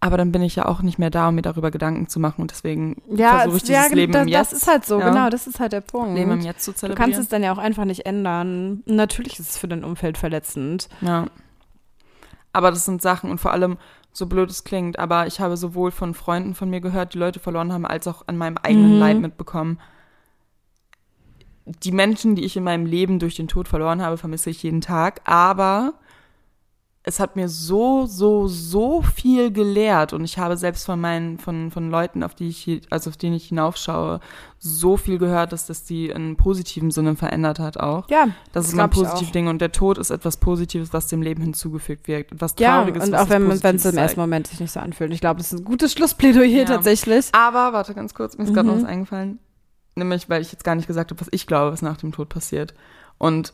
Aber dann bin ich ja auch nicht mehr da, um mir darüber Gedanken zu machen und deswegen ja, versuche ich dieses ja, Leben das, im Jetzt. Das ist halt so, ja. genau, das ist halt der Punkt. Leben im Jetzt zu zelebrieren. Du kannst es dann ja auch einfach nicht ändern. Natürlich ist es für dein Umfeld verletzend. Ja. Aber das sind Sachen und vor allem, so blöd es klingt, aber ich habe sowohl von Freunden von mir gehört, die Leute verloren haben, als auch an meinem eigenen mhm. Leib mitbekommen. Die Menschen, die ich in meinem Leben durch den Tod verloren habe, vermisse ich jeden Tag, aber es hat mir so, so, so viel gelehrt und ich habe selbst von meinen, von, von Leuten, auf die ich, also auf denen ich hinaufschaue, so viel gehört, dass das die in positiven Sinne verändert hat auch. Ja. Das, das ist ein positives Ding und der Tod ist etwas Positives, was dem Leben hinzugefügt wird. Etwas Trauriges, ja, und auch wenn wenn es im ersten Moment sich nicht so anfühlt. Ich glaube, das ist ein gutes Schlussplädoyer ja. tatsächlich. Aber, warte ganz kurz, mir ist mhm. gerade noch was eingefallen. Nämlich, weil ich jetzt gar nicht gesagt habe, was ich glaube, was nach dem Tod passiert. Und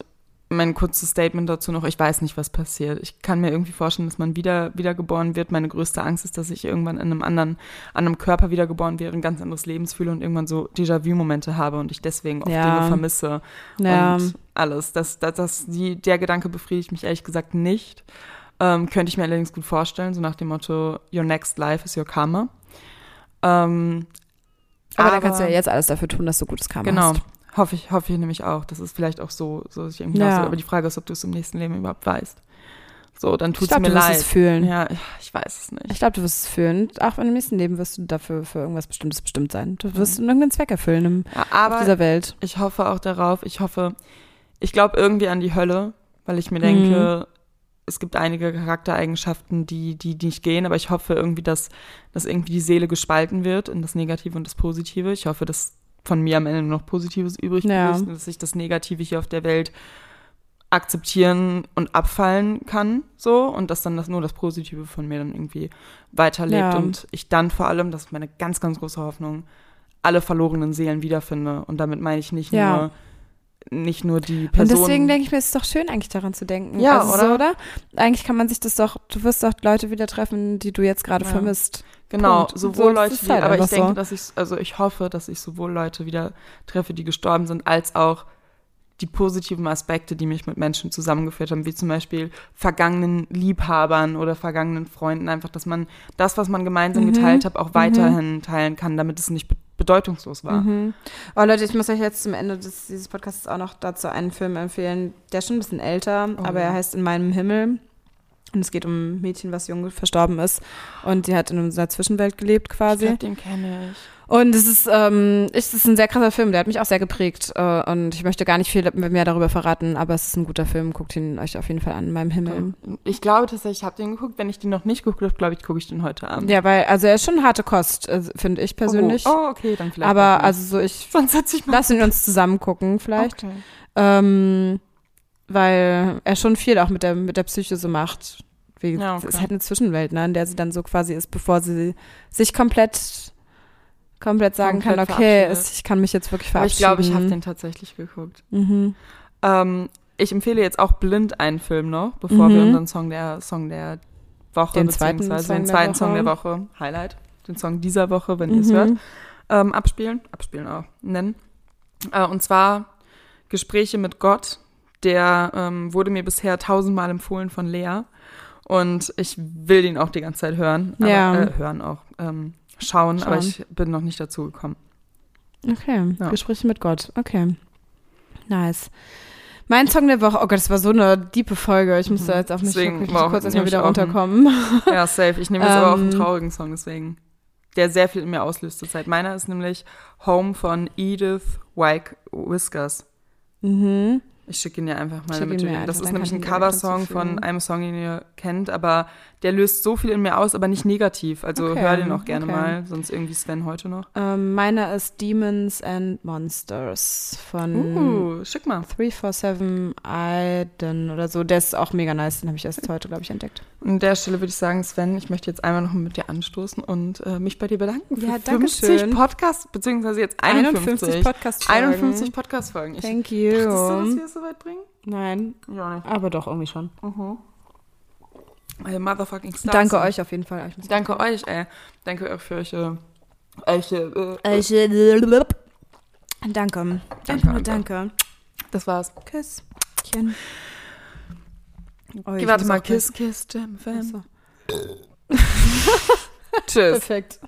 mein kurzes Statement dazu noch, ich weiß nicht, was passiert. Ich kann mir irgendwie vorstellen, dass man wieder wiedergeboren wird. Meine größte Angst ist, dass ich irgendwann in einem anderen, an einem Körper wiedergeboren wäre, ein ganz anderes Lebens fühle und irgendwann so Déjà-vu-Momente habe und ich deswegen oft ja. Dinge vermisse ja. und alles. Das, das, das, die, der Gedanke befriedigt mich ehrlich gesagt nicht. Ähm, könnte ich mir allerdings gut vorstellen, so nach dem Motto, your next life is your karma. Ähm, aber, aber dann kannst du ja jetzt alles dafür tun, dass du gutes Karma genau. hast. Hoffe ich, hoffe ich nämlich auch. Das ist vielleicht auch so, so sich irgendwie ja. Aber die Frage ist, ob du es im nächsten Leben überhaupt weißt. So, dann tut es mir leid. Ich glaube, du wirst es fühlen. Ja, ich weiß es nicht. Ich glaube, du wirst es fühlen. Auch im nächsten Leben wirst du dafür für irgendwas Bestimmtes bestimmt sein. Du wirst mhm. irgendeinen Zweck erfüllen im, ja, aber auf dieser Welt. Ich hoffe auch darauf. Ich hoffe, ich glaube irgendwie an die Hölle, weil ich mir denke, mhm. es gibt einige Charaktereigenschaften, die, die, die nicht gehen, aber ich hoffe irgendwie, dass, dass irgendwie die Seele gespalten wird in das Negative und das Positive. Ich hoffe, dass von mir am Ende nur noch Positives übrig ja. ist, dass ich das Negative hier auf der Welt akzeptieren und abfallen kann, so und dass dann das nur das Positive von mir dann irgendwie weiterlebt ja. und ich dann vor allem, das ist meine ganz, ganz große Hoffnung, alle verlorenen Seelen wiederfinde und damit meine ich nicht ja. nur nicht nur die Person. Und deswegen denke ich mir, es ist doch schön, eigentlich daran zu denken. Ja, also oder? So, oder? Eigentlich kann man sich das doch, du wirst doch Leute wieder treffen, die du jetzt gerade ja. vermisst. Genau, Punkt. sowohl so, Leute, die, halt aber ich denke, so. dass ich, also ich hoffe, dass ich sowohl Leute wieder treffe, die gestorben sind, als auch die positiven Aspekte, die mich mit Menschen zusammengeführt haben, wie zum Beispiel vergangenen Liebhabern oder vergangenen Freunden, einfach, dass man das, was man gemeinsam mhm. geteilt hat, auch weiterhin mhm. teilen kann, damit es nicht bedeutungslos war. Mhm. Oh Leute, ich muss euch jetzt zum Ende des, dieses Podcasts auch noch dazu einen Film empfehlen, der ist schon ein bisschen älter, oh. aber er heißt In meinem Himmel. Und es geht um ein Mädchen, was jung verstorben ist. Und die hat in einer Zwischenwelt gelebt quasi. Ich glaub, den kenne ich. Und es ist, ähm, es ist ein sehr krasser Film, der hat mich auch sehr geprägt. Äh, und ich möchte gar nicht viel mehr darüber verraten, aber es ist ein guter Film. Guckt ihn euch auf jeden Fall an, in meinem Himmel. Ich glaube tatsächlich, ich habe den geguckt. Wenn ich den noch nicht geguckt habe, glaube ich, gucke ich den heute an. Ja, weil, also er ist schon harte Kost, äh, finde ich persönlich. Oh, oh, okay, dann vielleicht. aber also so, ich (laughs) sonst setze ich mal. lassen wir uns zusammen gucken, vielleicht. Okay. Ähm, weil er schon viel auch mit der, mit der Psyche so macht. Wie, Ja, Es okay. ist halt eine Zwischenwelt, ne, in der sie dann so quasi ist, bevor sie sich komplett, komplett sagen Komplett kann, okay, es, ich kann mich jetzt wirklich Aber ich verabschieden. glaube, ich habe den tatsächlich geguckt. Mhm. Ähm, ich empfehle jetzt auch blind einen Film noch, bevor wir Mhm. unseren Song der Song der Woche Den zweiten beziehungsweise Song den der zweiten Woche. Song der Woche Highlight, den Song dieser Woche, wenn ihr es Mhm. hört, ähm, abspielen, abspielen auch nennen. Äh, und zwar Gespräche mit Gott. Der ähm, wurde mir bisher tausendmal empfohlen von Lea und ich will den auch die ganze Zeit hören. Aber, Ja. äh, hören auch. Ähm, schauen, aber Schauen. ich bin noch nicht dazu gekommen. Okay, Ja. Gespräche mit Gott. Okay. Nice. Mein Song der Woche, oh Gott, das war so eine diepe Folge. Ich musste Mhm. jetzt auf mich Deswegen auch- kurz erstmal wieder einen- runterkommen. (laughs) Ja, safe. Ich nehme jetzt aber auch einen Ähm. traurigen Song, deswegen. Der sehr viel in mir auslöst zur Zeit. Meiner ist nämlich Home von Edith White Whiskers. Mhm. Ich schicke ihn dir einfach mal du mir Das ist nämlich ein Coversong von einem Song, den ihr kennt, aber der löst so viel in mir aus, aber nicht negativ. Also Okay, hör den auch gerne okay. mal, sonst irgendwie Sven heute noch. Ähm, meiner ist Demons and Monsters von Uh, schick mal. 347 Aiden oder so. Der ist auch mega nice. Den habe ich erst heute, glaube ich, entdeckt. An der Stelle würde ich sagen, Sven, ich möchte jetzt einmal noch mit dir anstoßen und äh, mich bei dir bedanken für Ja, danke 50 schön. Podcasts, beziehungsweise jetzt 51. Podcast-Folgen. 51 Podcast-Folgen. Ich Thank Dachtest du, dass you. wir es so weit bringen? Nein, Ja, nicht. aber doch irgendwie schon. Äh, motherfucking Stars. Danke euch auf jeden Fall. Muss- Danke euch, ey. Danke euch für eure, eure äh, Ich, danke. Danke, Danke. danke. Das war's. Küsschen. Oh, ich Okay, warte mal. auch Kiss, kiss, Jam, Fam. Achso. (laughs) Tschüss. Perfekt.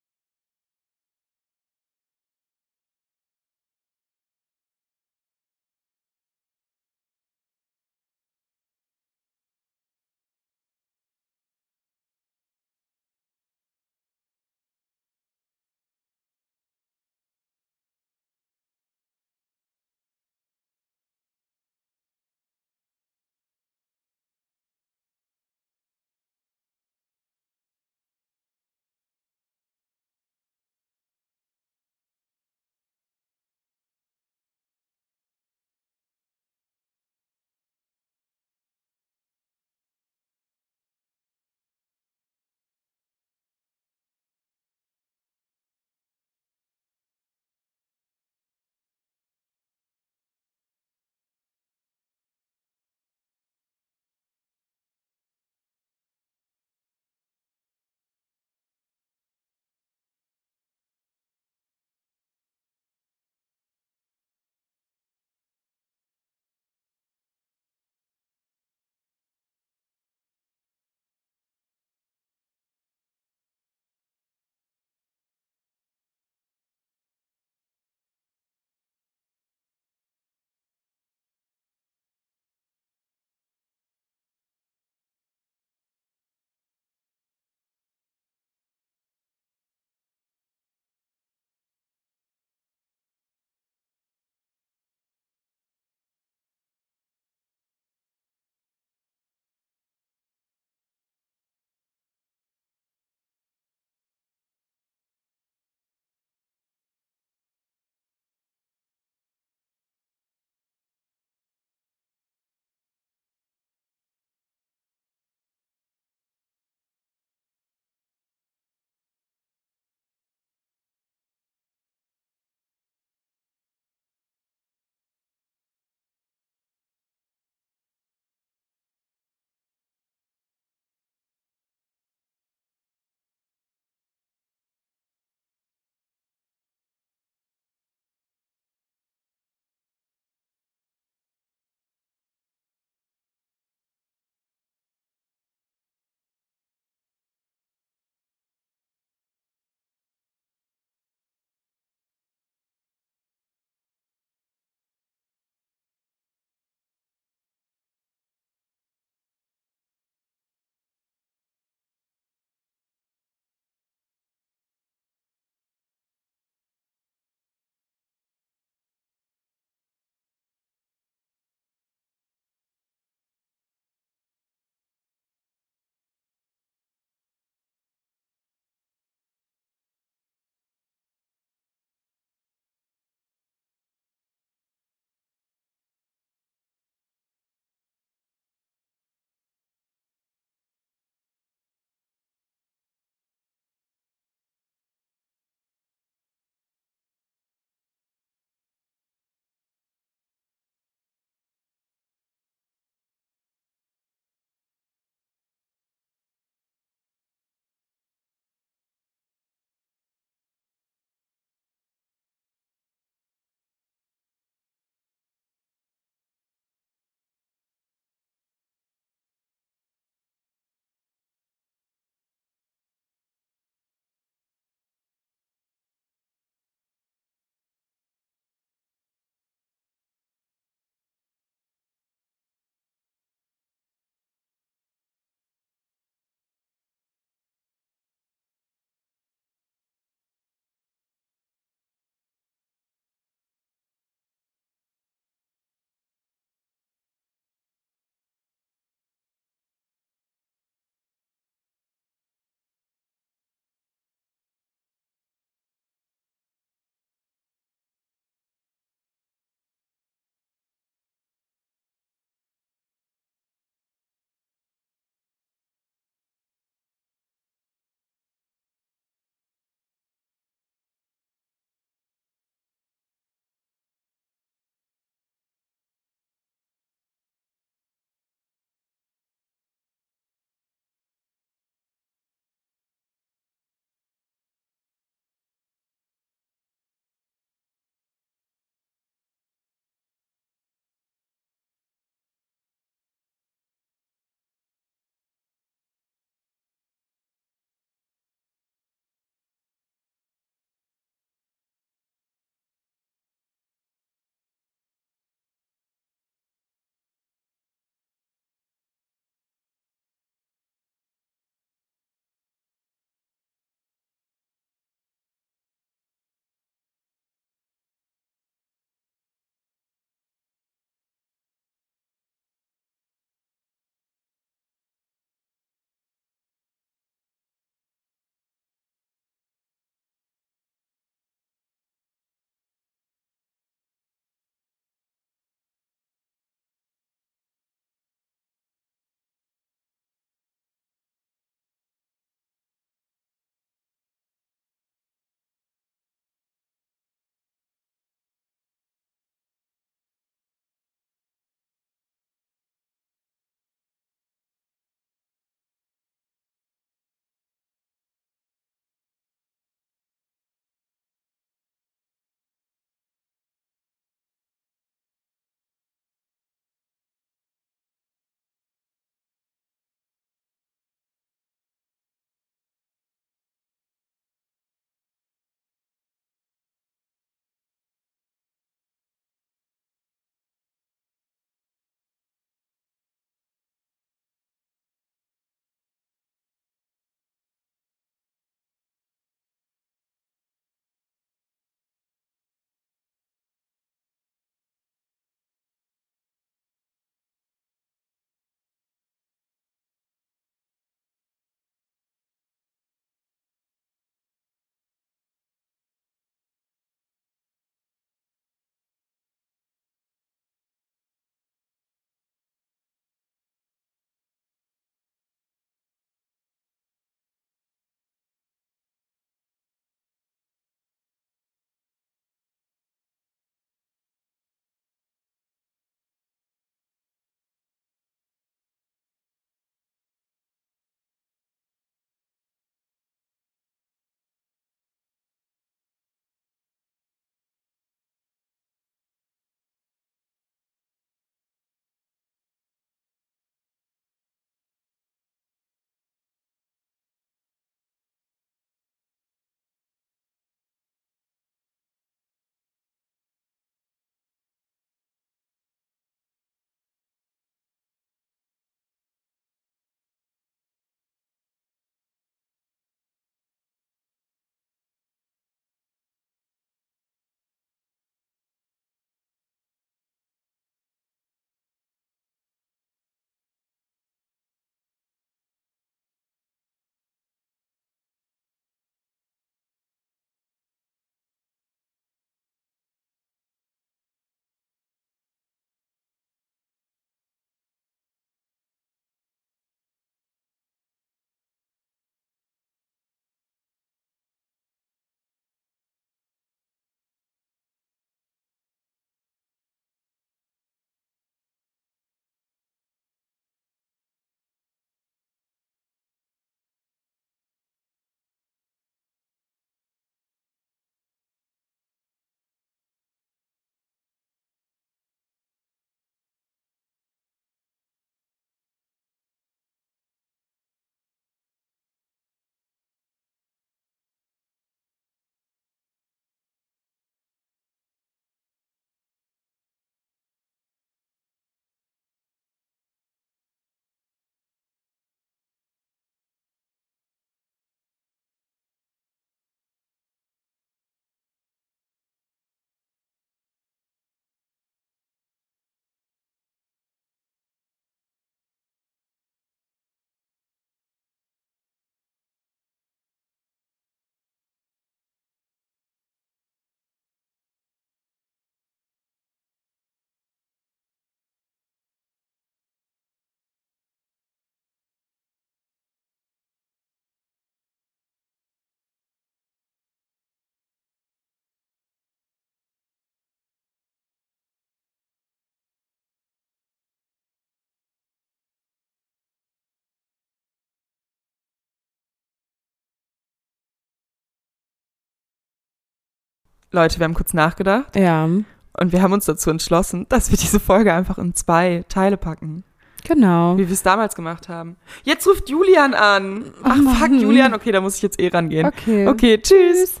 Leute, wir haben kurz nachgedacht Ja, und wir haben uns dazu entschlossen, dass wir diese Folge einfach in zwei Teile packen. genau. Wie wir es damals gemacht haben. Jetzt ruft Julian an. Ach, Oh fuck. Julian. Okay, da muss ich jetzt eh rangehen. Okay. Okay, tschüss.